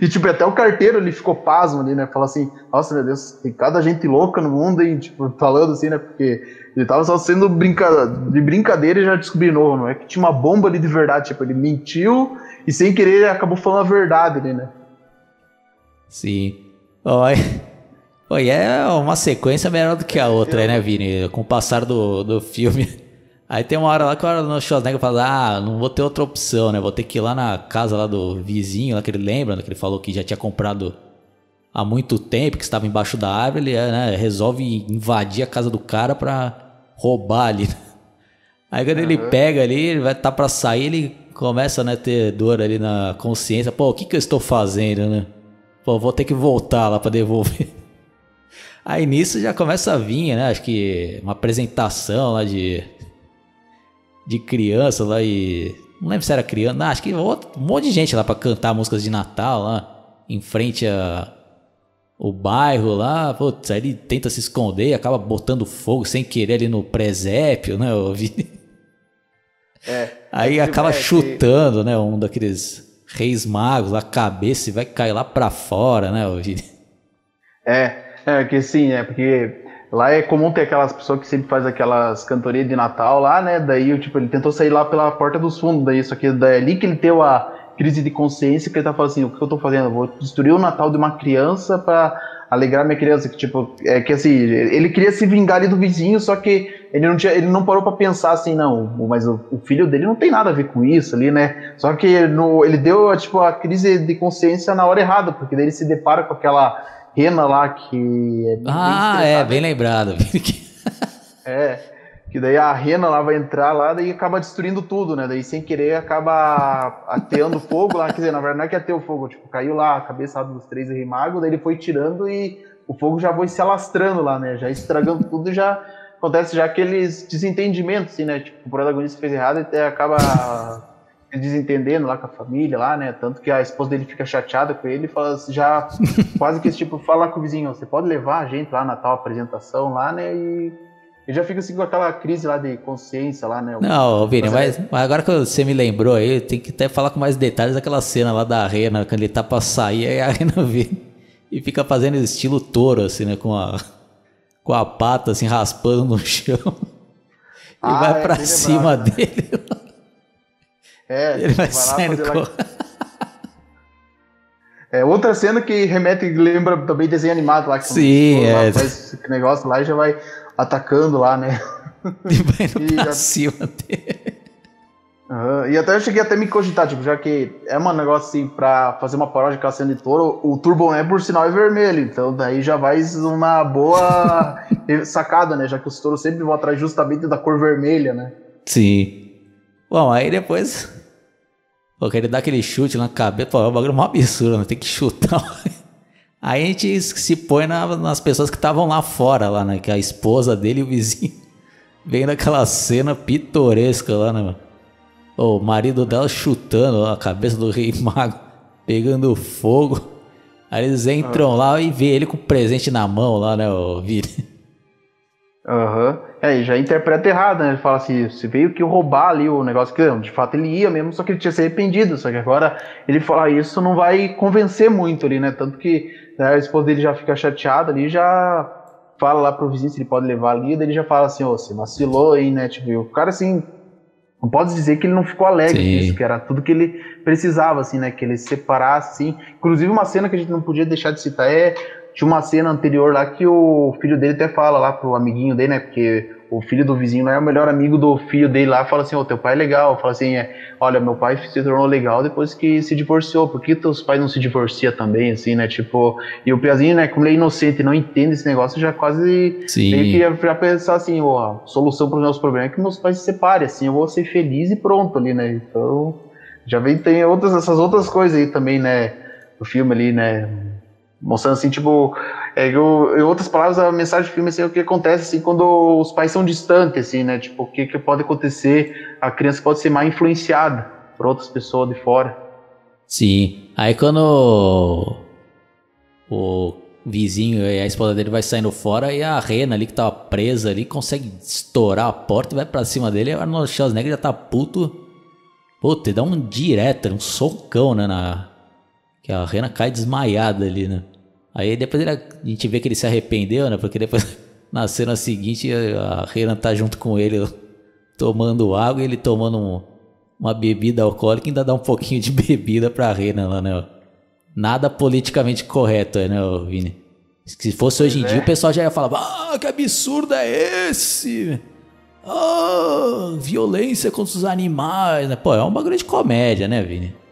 E tipo, até o carteiro ele ficou pasmo ali, né? Fala assim, nossa meu Deus, tem cada gente louca no mundo e tipo, falando assim, né? Porque ele tava só sendo brinca... de brincadeira e já descobriu novo, não é que tinha uma bomba ali de verdade, tipo, ele mentiu e sem querer acabou falando a verdade ali, né? Sim. Oi, é uma sequência melhor do que a outra, né, Vini? Com o passar do, do filme. Aí tem uma hora lá que o Schwarzenegger fala, ah, não vou ter outra opção, né? Vou ter que ir lá na casa lá do vizinho, lá que ele lembra, né? que ele falou que já tinha comprado há muito tempo, que estava embaixo da árvore, ele né, resolve invadir a casa do cara pra roubar ali. Aí quando uhum. ele pega ali, ele vai estar tá pra sair, ele começa né, a ter dor ali na consciência. Pô, o que que eu estou fazendo, né? Pô, vou ter que voltar lá para devolver. Aí nisso já começa a vir, né? Acho que uma apresentação lá de de criança lá e não lembro se era criança, não, acho que um monte de gente lá para cantar músicas de Natal lá em frente a o bairro lá, putz, aí ele tenta se esconder e acaba botando fogo sem querer ali no presépio, né? Eu vi. É, aí é, acaba é, chutando, né? Um daqueles Reis Magos, a cabeça vai cair lá para fora, né, Vini? É, é que sim, é porque lá é comum ter aquelas pessoas que sempre faz aquelas cantorias de Natal lá, né? Daí, tipo, ele tentou sair lá pela porta dos fundos, daí só que daí é ali que ele teve a crise de consciência que ele tá falando assim, o que eu tô fazendo? Eu vou destruir o Natal de uma criança para alegrar minha criança, que tipo, é que assim, ele queria se vingar ali do vizinho, só que ele não, tinha, ele não parou para pensar assim, não, mas o, o, filho dele não tem nada a ver com isso ali, né? Só que no, ele deu, tipo, a crise de consciência na hora errada, porque daí ele se depara com aquela rena lá que é bem Ah, é, bem lembrado. é, que daí a rena lá vai entrar lá, daí acaba destruindo tudo, né? Daí sem querer acaba ateando fogo lá, quer dizer, na verdade não é que ateou fogo, tipo, caiu lá a cabeça dos três rimagos, daí ele foi tirando e o fogo já foi se alastrando lá, né? Já estragando tudo já acontece já aqueles desentendimentos, assim, né? Tipo, o protagonista fez errado e acaba se desentendendo lá com a família, lá, né? Tanto que a esposa dele fica chateada com ele fala já quase que tipo, fala com o vizinho, você pode levar a gente lá na tal apresentação lá, né? E, e já fica assim com aquela crise lá de consciência lá, né? Não, Vini, mas, mas, agora que você me lembrou aí, tem que até falar com mais detalhes daquela cena lá da Rena, quando ele tá pra sair, aí a Rena vem e fica fazendo estilo touro, assim, né? Com a com a pata assim raspando no chão e ah, vai é, para cima dele. É, ele vai, vai saindo lá, É outra cena que remete, lembra também desenho animado lá que Sim, é. Faz esse negócio lá e já vai atacando lá, né? E vai e pra cima dele. Uhum. E até eu cheguei até me cogitar, tipo, já que é um negócio assim pra fazer uma paródia com a cena de touro, o Turbo é por sinal é vermelho, então daí já vai uma boa sacada, né? Já que os touros sempre vão atrás justamente da cor vermelha, né? Sim. Bom, aí depois. Pô, ele dá aquele chute na cabeça, pô, é um bagulho mó absurdo, né? Tem que chutar. Aí a gente se põe na, nas pessoas que estavam lá fora, lá, né? Que a esposa dele e o vizinho. Vem naquela cena pitoresca lá, né, o marido dela chutando a cabeça do rei mago, pegando fogo. Aí eles entram ah. lá e vê ele com o presente na mão lá, né, o Vini? Aham. Uhum. É, já interpreta errado, né? Ele fala assim, você veio que roubar ali o negócio que de fato ele ia mesmo, só que ele tinha se arrependido, só que agora ele fala ah, isso não vai convencer muito ali, né? Tanto que né, a esposa dele já fica chateada ali, já fala lá pro vizinho se ele pode levar ali, daí ele já fala assim, ô, oh, você vacilou aí, né? Tipo, o cara assim, não pode dizer que ele não ficou alegre com isso, que era tudo que ele precisava, assim, né? Que ele se separasse, assim. Inclusive, uma cena que a gente não podia deixar de citar é. Tinha uma cena anterior lá que o filho dele até fala lá pro amiguinho dele, né? Porque o filho do vizinho não é o melhor amigo do filho dele lá, fala assim, ô, oh, teu pai é legal, fala assim, é, olha, meu pai se tornou legal depois que se divorciou, por que teus pais não se divorciam também, assim, né, tipo, e o Piazinho, né, como ele é inocente e não entende esse negócio, já quase Sim. meio que ia, pensar assim, ó, a solução para os meus problemas é que meus pais se separem, assim, eu vou ser feliz e pronto ali, né, então, já vem, tem outras, essas outras coisas aí também, né, do filme ali, né, mostrando assim, tipo, é, eu, em outras palavras, a mensagem do filme assim, é o que acontece assim, quando os pais são distantes, assim, né? Tipo, o que, que pode acontecer? A criança pode ser mais influenciada por outras pessoas de fora. Sim. Aí quando o vizinho e a esposa dele vai saindo fora e a rena ali que tava presa ali consegue estourar a porta e vai para cima dele e o Arnold Schwarzenegger já tá puto. Puta, e dá um direto, um socão, né, na, que a Rena cai desmaiada ali, né? Aí depois ele, a gente vê que ele se arrependeu, né? Porque depois, na cena seguinte, a Rena tá junto com ele tomando água e ele tomando um, uma bebida alcoólica e ainda dá um pouquinho de bebida pra Rena lá, né? Nada politicamente correto, né, Vini? Se fosse hoje em é. dia, o pessoal já ia falar: Ah, que absurdo é esse? Ah, violência contra os animais, né? Pô, é uma grande comédia, né, Vini?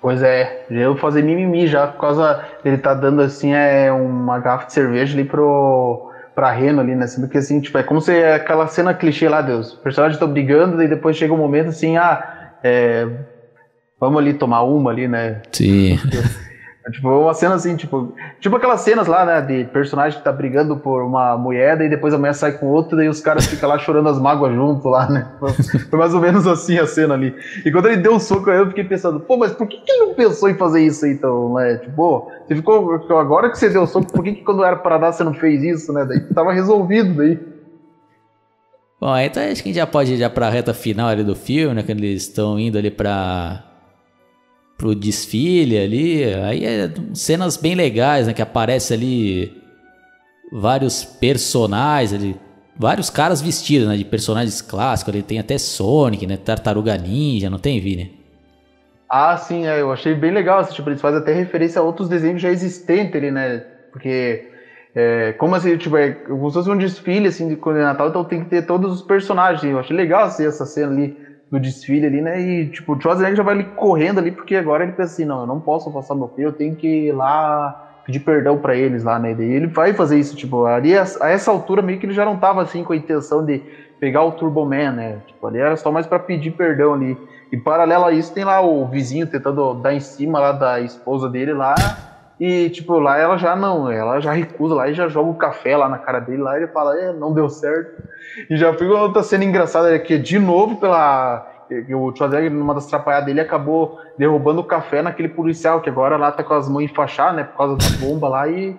Pois é, eu vou fazer mimimi já, por causa dele tá dando assim é, uma garrafa de cerveja ali pro, pra Reno ali, né? Porque assim, tipo, é como se é aquela cena clichê lá, Deus. O personagem tá brigando, e depois chega um momento assim, ah, é, vamos ali tomar uma ali, né? Sim. Tipo, uma cena assim, tipo, tipo aquelas cenas lá, né, de personagem que tá brigando por uma moeda e depois a mulher sai com outra e os caras ficam lá chorando as mágoas junto lá, né? Foi mais ou menos assim a cena ali. E quando ele deu um soco, eu fiquei pensando, pô, mas por que, que ele não pensou em fazer isso então, né? Tipo, você ficou, agora que você deu o soco, por que, que quando era para dar você não fez isso, né? Daí tava resolvido daí. Bom, então acho que a gente já pode ir já pra reta final ali do filme, né? Quando eles estão indo ali pra pro desfile ali. Aí é cenas bem legais, né? Que aparece ali vários personagens ali, vários caras vestidos, né? De personagens clássicos. Ele tem até Sonic, né? Tartaruga Ninja, não tem, Vini? Ah, sim, é, eu achei bem legal. Tipo, eles fazem até referência a outros desenhos já existentes ali, né? Porque, é, como assim, tipo, é como se fosse um desfile, assim, de, de Natal, então tem que ter todos os personagens. Eu achei legal, assim, essa cena ali do desfile ali, né? E, tipo, o Schwarzenegger já vai ali correndo ali, porque agora ele pensa assim, não, eu não posso passar meu filho, eu tenho que ir lá pedir perdão para eles lá, né? E ele vai fazer isso, tipo, ali a, a, essa altura meio que ele já não tava assim com a intenção de pegar o Turbo Man, né? Tipo, ali era só mais para pedir perdão ali. E paralelo a isso tem lá o vizinho tentando dar em cima lá da esposa dele lá. E, tipo, lá ela já não, ela já recusa lá e já joga o café lá na cara dele lá e ele fala, é, não deu certo. E já foi outra cena engraçada é que, de novo, pela. O Schwarzenegger, numa das atrapalhadas dele, acabou derrubando o café naquele policial, que agora lá tá com as mãos enfaixadas, né? Por causa da bomba lá e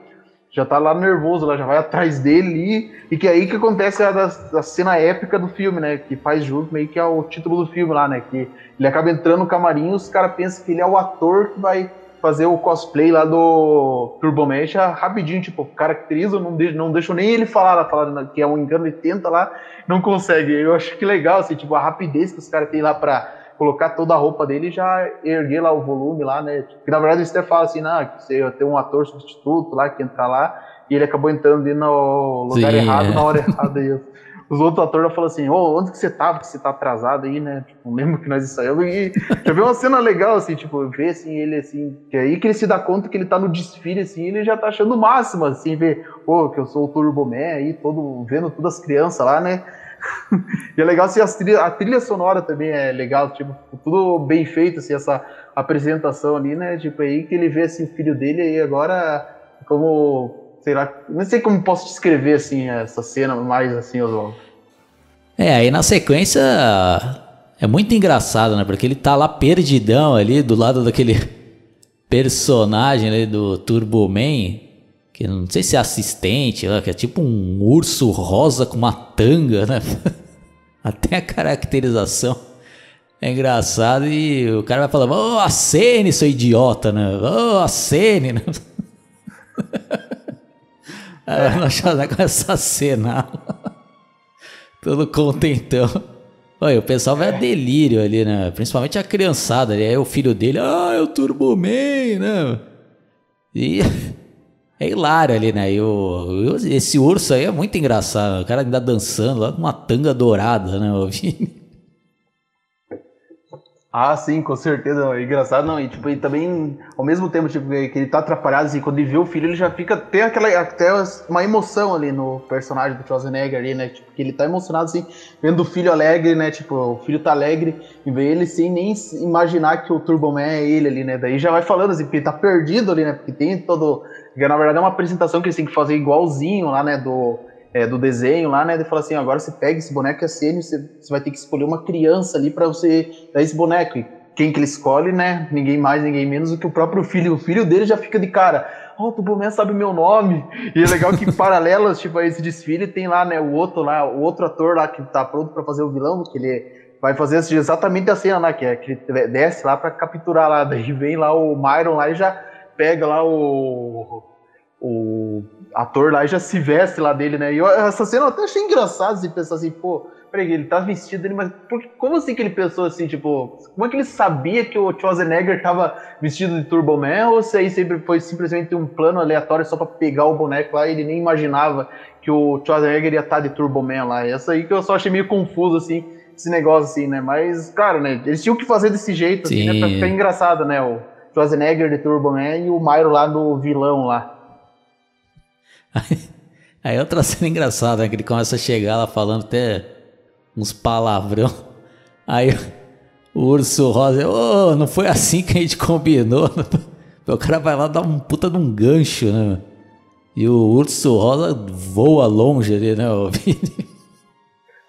já tá lá nervoso, lá já vai atrás dele e, e que é aí que acontece a, a, cena épica do filme, né? Que faz junto meio que é o título do filme lá, né? Que ele acaba entrando no camarim e os caras pensam que ele é o ator que vai fazer o cosplay lá do Turbo Mecha rapidinho, tipo, caracteriza, não deixa, não deixa nem ele falar, falando que é um engano, ele tenta lá, não consegue. Eu acho que legal, assim, tipo, a rapidez que os caras têm lá pra colocar toda a roupa dele e já erguer lá o volume lá, né? Que na verdade o Steph fala assim, nah, que você tem um ator substituto lá que entra lá e ele acabou entrando ali no lugar Sim, errado, é. na hora errada. E os outros atores falam assim, ô, oh, onde que você tava, que você tá atrasado aí, né? Tipo, lembro que nós ensaiamos e já viu uma cena legal, assim, tipo, ver, assim, ele, assim, que é aí que ele se dá conta que ele tá no desfile, assim, ele já tá achando o máximo, assim, ver, pô, oh, que eu sou o Turbo Man aí, todo, vendo todas as crianças lá, né? e é legal, assim, as trilha, a trilha sonora também é legal, tipo, tudo bem feito, assim, essa apresentação ali, né? Tipo, aí que ele vê, assim, o filho dele aí agora como sei lá, não sei como posso descrever assim essa cena mais assim, Oswaldo. É, aí na sequência é muito engraçado, né? Porque ele tá lá perdidão ali do lado daquele personagem ali do Turbo Man, que não sei se é assistente, que é tipo um urso rosa com uma tanga, né? Até a caracterização é engraçado e o cara vai falando, ô, oh, acene, seu idiota, né? Ô, oh, acene, né? Aí o Schwarzenegger começa a cena. Todo contentão. Olha, o pessoal vai a delírio ali, né? Principalmente a criançada ali. Aí o filho dele, ah, é o Turbo Man, né? E é hilário ali, né? E o, esse urso aí é muito engraçado. O cara ainda dançando lá com uma tanga dourada, né? Ah, sim, com certeza. É engraçado, não. E, tipo, e também, ao mesmo tempo, tipo, que ele tá atrapalhado, assim, quando ele vê o filho, ele já fica. Tem aquela. Até uma emoção ali no personagem do Schwarzenegger ali, né? Tipo, que ele tá emocionado, assim, vendo o filho alegre, né? Tipo, o filho tá alegre e vê ele sem nem imaginar que o Turbo Man é ele ali, né? Daí já vai falando, assim, porque ele tá perdido ali, né? Porque tem todo. Porque, na verdade, é uma apresentação que eles têm que fazer igualzinho lá, né? Do é, do desenho lá, né? Ele fala assim: agora você pega esse boneco e assim, você, você vai ter que escolher uma criança ali para você dar esse boneco. E quem que ele escolhe, né? Ninguém mais, ninguém menos do que o próprio filho. O filho dele já fica de cara. Oh, o Tuboman sabe meu nome. E é legal que paralelas, tipo, a esse desfile tem lá, né, o outro lá, o outro ator lá que tá pronto para fazer o vilão, que ele vai fazer exatamente a cena lá, que é que ele desce lá para capturar lá, daí vem lá o Myron lá e já pega lá o o ator lá já se veste lá dele, né? E eu, essa cena eu até achei engraçado de assim, pensar assim, pô, peraí, ele tá vestido ali, mas por, como assim que ele pensou assim, tipo, como é que ele sabia que o Schwarzenegger tava vestido de Turbo Man ou se aí sempre foi simplesmente um plano aleatório só para pegar o boneco lá e ele nem imaginava que o Schwarzenegger ia estar tá de Turbo Man lá? Essa aí que eu só achei meio confuso, assim, esse negócio assim, né? Mas, claro, né? Eles tinham que fazer desse jeito, assim, né? Pra ficar engraçado, né? O Schwarzenegger de Turbo Man e o Myro lá do vilão lá. Aí, aí outra cena engraçada, né? Que ele começa a chegar lá falando até uns palavrão. Aí o urso rosa, ô, oh, não foi assim que a gente combinou. O cara vai lá dar um puta de um gancho, né? E o urso rosa voa longe ali, né,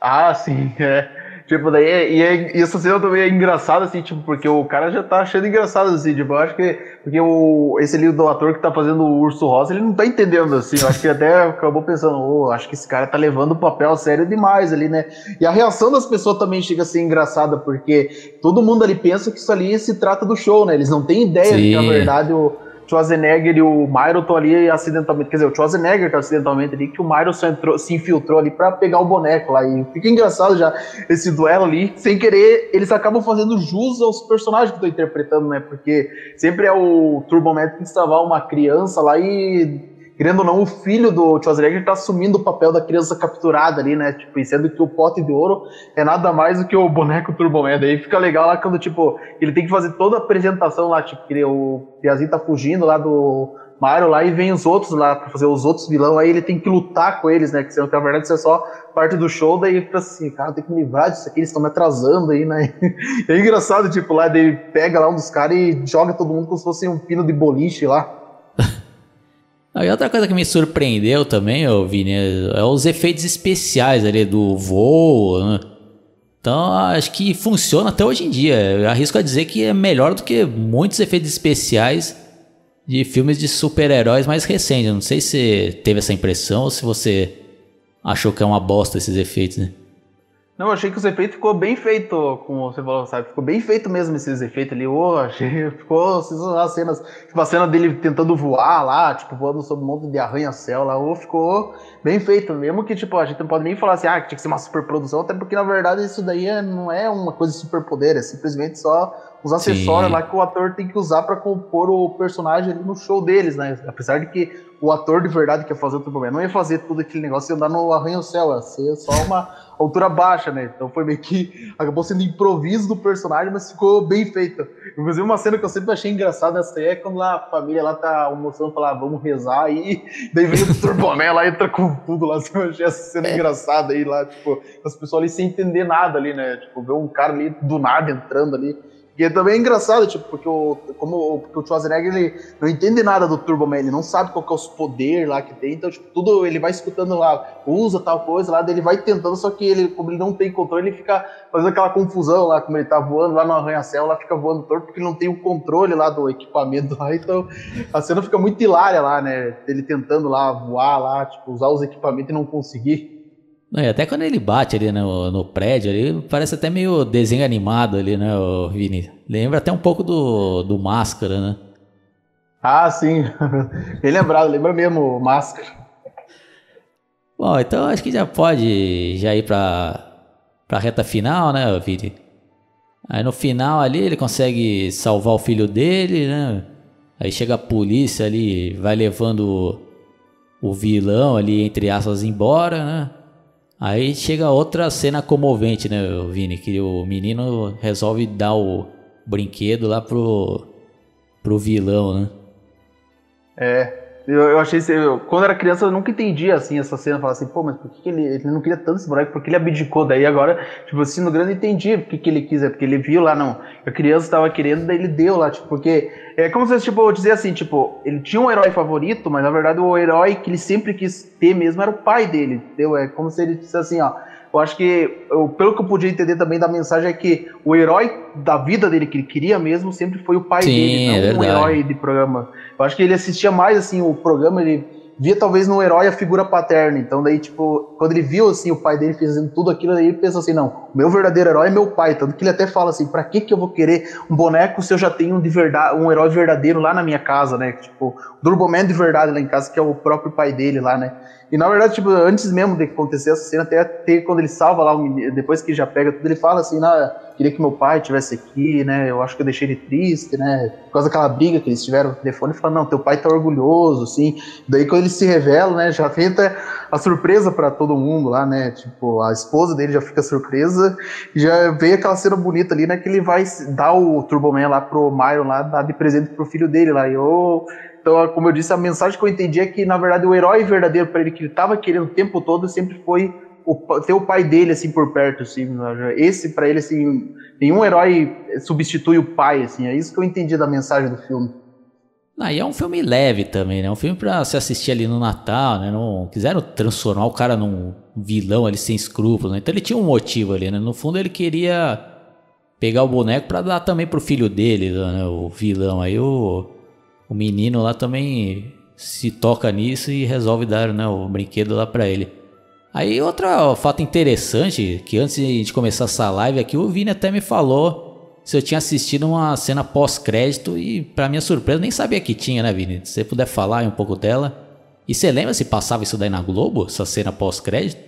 Ah, sim, é. Tipo, daí, e, é, e essa cena também é engraçada, assim, tipo, porque o cara já tá achando engraçado, assim, tipo, eu acho que, porque o, esse livro do ator que tá fazendo o Urso Rosa, ele não tá entendendo, assim, eu acho que até acabou pensando, oh, acho que esse cara tá levando o papel sério demais ali, né, e a reação das pessoas também chega a ser engraçada, porque todo mundo ali pensa que isso ali se trata do show, né, eles não têm ideia Sim. de que, na verdade, o Schwarzenegger e o Myron estão ali acidentalmente, quer dizer, o Schwarzenegger tá acidentalmente ali, que o Myron se, entrou, se infiltrou ali para pegar o boneco lá. E fica engraçado já esse duelo ali, sem querer, eles acabam fazendo jus aos personagens que estão interpretando, né? Porque sempre é o Turbo Man que salvar uma criança lá e querendo ou não, o filho do Schwarzenegger tá assumindo o papel da criança capturada ali, né? Tipo, sendo que o pote de ouro é nada mais do que o boneco Turbo Man. Daí fica legal lá quando, tipo, ele tem que fazer toda a apresentação lá, tipo, que o Piazinho tá fugindo lá do Mario lá e vem os outros lá pra fazer os outros vilão, aí ele tem que lutar com eles, né? Que na verdade isso é só parte do show, daí fica assim, cara, tem que me livrar disso aqui, eles estão me atrasando aí, né? é engraçado, tipo, lá ele pega lá um dos caras e joga todo mundo como se fosse um pino de boliche lá. E outra coisa que me surpreendeu também, ô Vini, é os efeitos especiais ali do voo. Né? Então acho que funciona até hoje em dia. Eu arrisco a dizer que é melhor do que muitos efeitos especiais de filmes de super-heróis mais recentes. Não sei se teve essa impressão ou se você achou que é uma bosta esses efeitos, né? Não, eu achei que os efeitos ficou bem feito, como você falou, sabe? Ficou bem feito mesmo esses efeitos ali. Oh, achei, ficou as cenas, tipo a cena dele tentando voar lá, tipo, voando sobre um monte de arranha-céu lá, oh, ficou bem feito. Mesmo que, tipo, a gente não pode nem falar assim, ah, que tinha que ser uma super produção, até porque na verdade isso daí é, não é uma coisa de super poder, é simplesmente só os acessórios Sim. lá que o ator tem que usar para compor o personagem ali no show deles, né? Apesar de que o ator de verdade que ia fazer o Turbo não ia fazer tudo aquele negócio e andar no arranha-céu, ia ser só uma altura baixa, né? Então foi meio que. Acabou sendo improviso do personagem, mas ficou bem feito. Inclusive, uma cena que eu sempre achei engraçada essa aí é quando lá, a família lá tá almoçando e fala, ah, vamos rezar, e daí vem o Turboné lá, entra com tudo lá. Assim, eu achei essa cena é. engraçada aí lá, tipo, as pessoas ali sem entender nada ali, né? Tipo, ver um cara ali do nada entrando ali. E também é engraçado, tipo, porque o, como, porque o Schwarzenegger ele não entende nada do Turbo Man, ele não sabe qual que é os poderes lá que tem, então, tipo, tudo ele vai escutando lá, usa tal coisa lá, ele vai tentando, só que ele, como ele não tem controle, ele fica fazendo aquela confusão lá, como ele tá voando lá no arranha-céu, lá fica voando torto, porque ele não tem o controle lá do equipamento lá, então a cena fica muito hilária lá, né, ele tentando lá voar lá, tipo, usar os equipamentos e não conseguir. Não, e até quando ele bate ali no, no prédio, ali, parece até meio desenho animado ali, né, Vini? Lembra até um pouco do, do Máscara, né? Ah, sim. Bem lembrado, lembra mesmo o Máscara. Bom, então acho que já pode já ir pra, pra reta final, né, Vini? Aí no final ali ele consegue salvar o filho dele, né? Aí chega a polícia ali, vai levando o vilão ali, entre aspas, embora, né? Aí chega outra cena comovente, né, Vini? Que o menino resolve dar o brinquedo lá pro, pro vilão, né? É, eu, eu achei. Eu, quando era criança, eu nunca entendia assim essa cena. Falava assim, pô, mas por que, que ele, ele não queria tanto esse boneco? Porque ele abdicou. Daí agora, tipo assim, no grande eu entendi por que, que ele quis. É porque ele viu lá, não. A criança estava querendo, daí ele deu lá, tipo, porque. É como se tipo, dizer assim, tipo, ele tinha um herói favorito, mas na verdade o herói que ele sempre quis ter mesmo era o pai dele, entendeu? É como se ele dissesse assim, ó eu acho que, eu, pelo que eu podia entender também da mensagem, é que o herói da vida dele, que ele queria mesmo, sempre foi o pai Sim, dele, não é o herói de programa. Eu acho que ele assistia mais, assim, o programa, ele via talvez no herói a figura paterna. Então, daí, tipo, quando ele viu, assim, o pai dele fazendo tudo aquilo, daí ele pensou assim, não, o meu verdadeiro herói é meu pai. Tanto que ele até fala assim, pra que que eu vou querer um boneco se eu já tenho de verdade, um herói verdadeiro lá na minha casa, né? Tipo, o Turboman de verdade lá em casa, que é o próprio pai dele lá, né? E na verdade, tipo, antes mesmo de acontecer essa cena, até, até quando ele salva lá, depois que já pega tudo, ele fala assim, ah, queria que meu pai tivesse aqui, né? Eu acho que eu deixei ele triste, né? Por causa daquela briga que eles tiveram no telefone, ele fala, não, teu pai tá orgulhoso, assim. Daí quando ele se revela, né, já até a surpresa para todo mundo lá, né? Tipo, a esposa dele já fica surpresa, já vem aquela cena bonita ali, né? Que ele vai dar o Turboman lá pro Myron lá, dar de presente pro filho dele lá. E eu então, como eu disse, a mensagem que eu entendi é que, na verdade, o herói verdadeiro para ele que ele estava querendo o tempo todo sempre foi o, ter o pai dele assim por perto, assim. Né? Esse para ele assim, nenhum herói substitui o pai, assim. É isso que eu entendi da mensagem do filme. Ah, e é um filme leve também, né? Um filme para se assistir ali no Natal, né? Não quiseram transformar o cara num vilão ali sem escrúpulos, né? Então ele tinha um motivo ali, né? No fundo ele queria pegar o boneco para dar também pro filho dele, né? O vilão aí o o menino lá também se toca nisso e resolve dar né, o brinquedo lá para ele. Aí outro fato interessante, que antes de começar essa live aqui, o Vini até me falou se eu tinha assistido uma cena pós-crédito e para minha surpresa nem sabia que tinha, né Vini? Se você puder falar um pouco dela. E você lembra se passava isso daí na Globo, essa cena pós-crédito?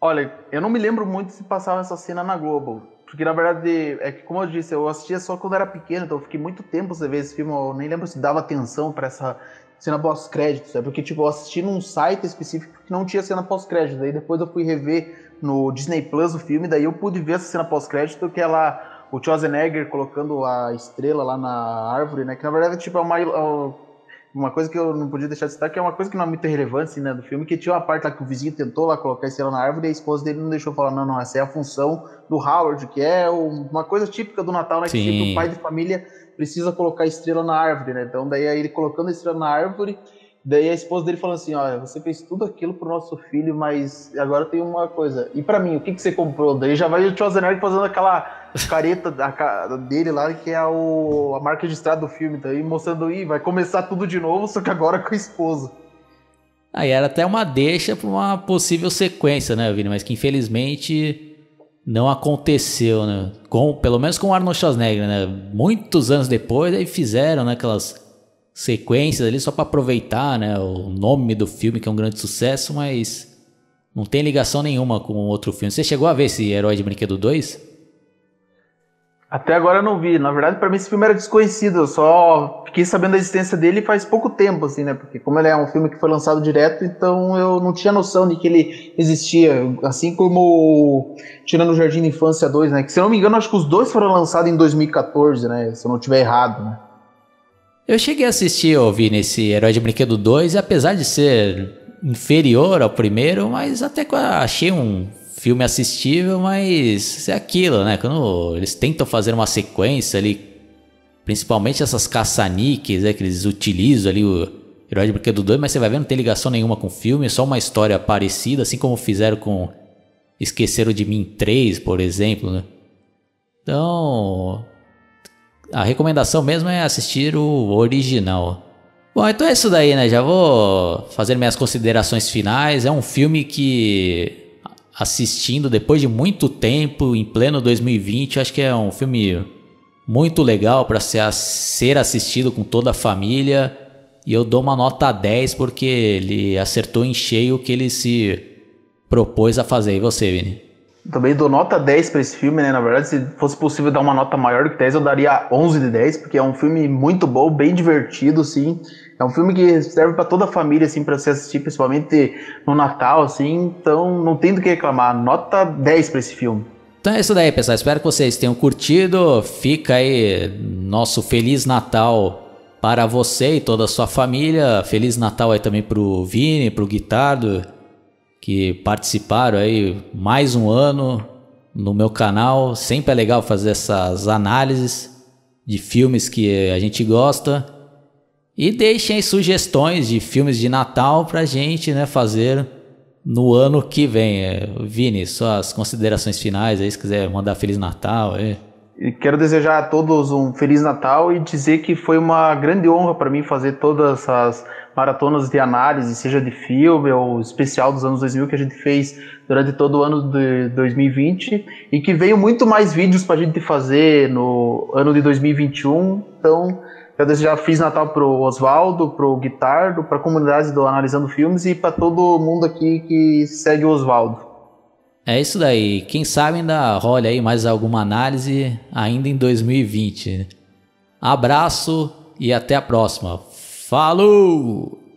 Olha, eu não me lembro muito se passava essa cena na Globo. Porque na verdade, é que como eu disse, eu assistia só quando era pequeno, então eu fiquei muito tempo sem ver esse filme, eu nem lembro se dava atenção para essa cena pós-crédito, sabe? Porque tipo, eu assisti num site específico que não tinha cena pós-crédito, daí depois eu fui rever no Disney Plus o filme, daí eu pude ver essa cena pós-crédito que é lá o Schwarzenegger colocando a estrela lá na árvore, né? Que na verdade tipo é uma uma coisa que eu não podia deixar de citar, que é uma coisa que não é muito relevante assim, né, do filme, que tinha uma parte lá que o vizinho tentou lá colocar a estrela na árvore e a esposa dele não deixou falar, não, não, essa é a função do Howard, que é uma coisa típica do Natal, né, que o pai de família precisa colocar a estrela na árvore, né, então daí aí ele colocando a estrela na árvore, daí a esposa dele falando assim, olha, você fez tudo aquilo pro nosso filho, mas agora tem uma coisa, e para mim, o que que você comprou? Daí já vai o Schwarzenegger fazendo aquela careta da, dele lá, que é o, a marca registrada do filme, tá aí mostrando aí, vai começar tudo de novo, só que agora com a esposa. Aí era até uma deixa para uma possível sequência, né, Vini? Mas que infelizmente não aconteceu, né? Com, pelo menos com o Arnold Schwarzenegger, né? Muitos anos depois, aí fizeram né, aquelas sequências ali só para aproveitar, né? O nome do filme, que é um grande sucesso, mas não tem ligação nenhuma com outro filme. Você chegou a ver esse Herói de Brinquedo 2? Até agora eu não vi. Na verdade, para mim esse filme era desconhecido. Eu só fiquei sabendo da existência dele faz pouco tempo, assim, né? Porque como ele é um filme que foi lançado direto, então eu não tinha noção de que ele existia. Assim como Tirando o Jardim de Infância 2, né? Que se eu não me engano, acho que os dois foram lançados em 2014, né? Se eu não tiver errado, né? Eu cheguei a assistir, ouvir nesse Herói de Brinquedo 2, e apesar de ser inferior ao primeiro, mas até que achei um filme assistível, mas é aquilo, né? Quando eles tentam fazer uma sequência ali, principalmente essas caça-níqueis né, que eles utilizam ali, o Herói de Brinquedo 2, mas você vai ver, não tem ligação nenhuma com o filme, é só uma história parecida, assim como fizeram com Esqueceram de Mim 3, por exemplo, né? Então, a recomendação mesmo é assistir o original. Bom, então é isso daí, né? Já vou fazer minhas considerações finais. É um filme que assistindo depois de muito tempo, em pleno 2020. Acho que é um filme muito legal para ser, assistido com toda a família E eu dou uma nota 10 porque ele acertou em cheio o que ele se propôs a fazer. E você, Vini? Também dou nota 10 para esse filme, né? Na verdade, se fosse possível dar uma nota maior que 10, eu daria 11 de 10, porque é um filme muito bom, bem divertido, sim. É um filme que serve para toda a família, assim, para se assistir, principalmente no Natal, assim. Então, não tem do que reclamar. Nota 10 para esse filme. Então é isso daí, pessoal. Espero que vocês tenham curtido. Fica aí nosso Feliz Natal para você e toda a sua família. Feliz Natal aí também pro Vini, pro Guitardo, que participaram aí mais um ano no meu canal. Sempre é legal fazer essas análises de filmes que a gente gosta. E deixem sugestões de filmes de Natal pra gente, né, fazer no ano que vem. É, Vini, suas considerações finais aí, se quiser mandar Feliz Natal aí. Quero desejar a todos um Feliz Natal e dizer que foi uma grande honra para mim fazer todas as maratonas de análise, seja de filme ou especial dos anos 2000 que a gente fez durante todo o ano de 2020 e que veio muito mais vídeos para a gente fazer no ano de 2021. Então, eu desejar Feliz Natal pro Oswaldo, pro Guitardo, para a comunidade do Analisando Filmes e para todo mundo aqui que segue o Oswaldo. É isso daí. Quem sabe ainda rola aí mais alguma análise ainda em 2020. Abraço e até a próxima. Falou!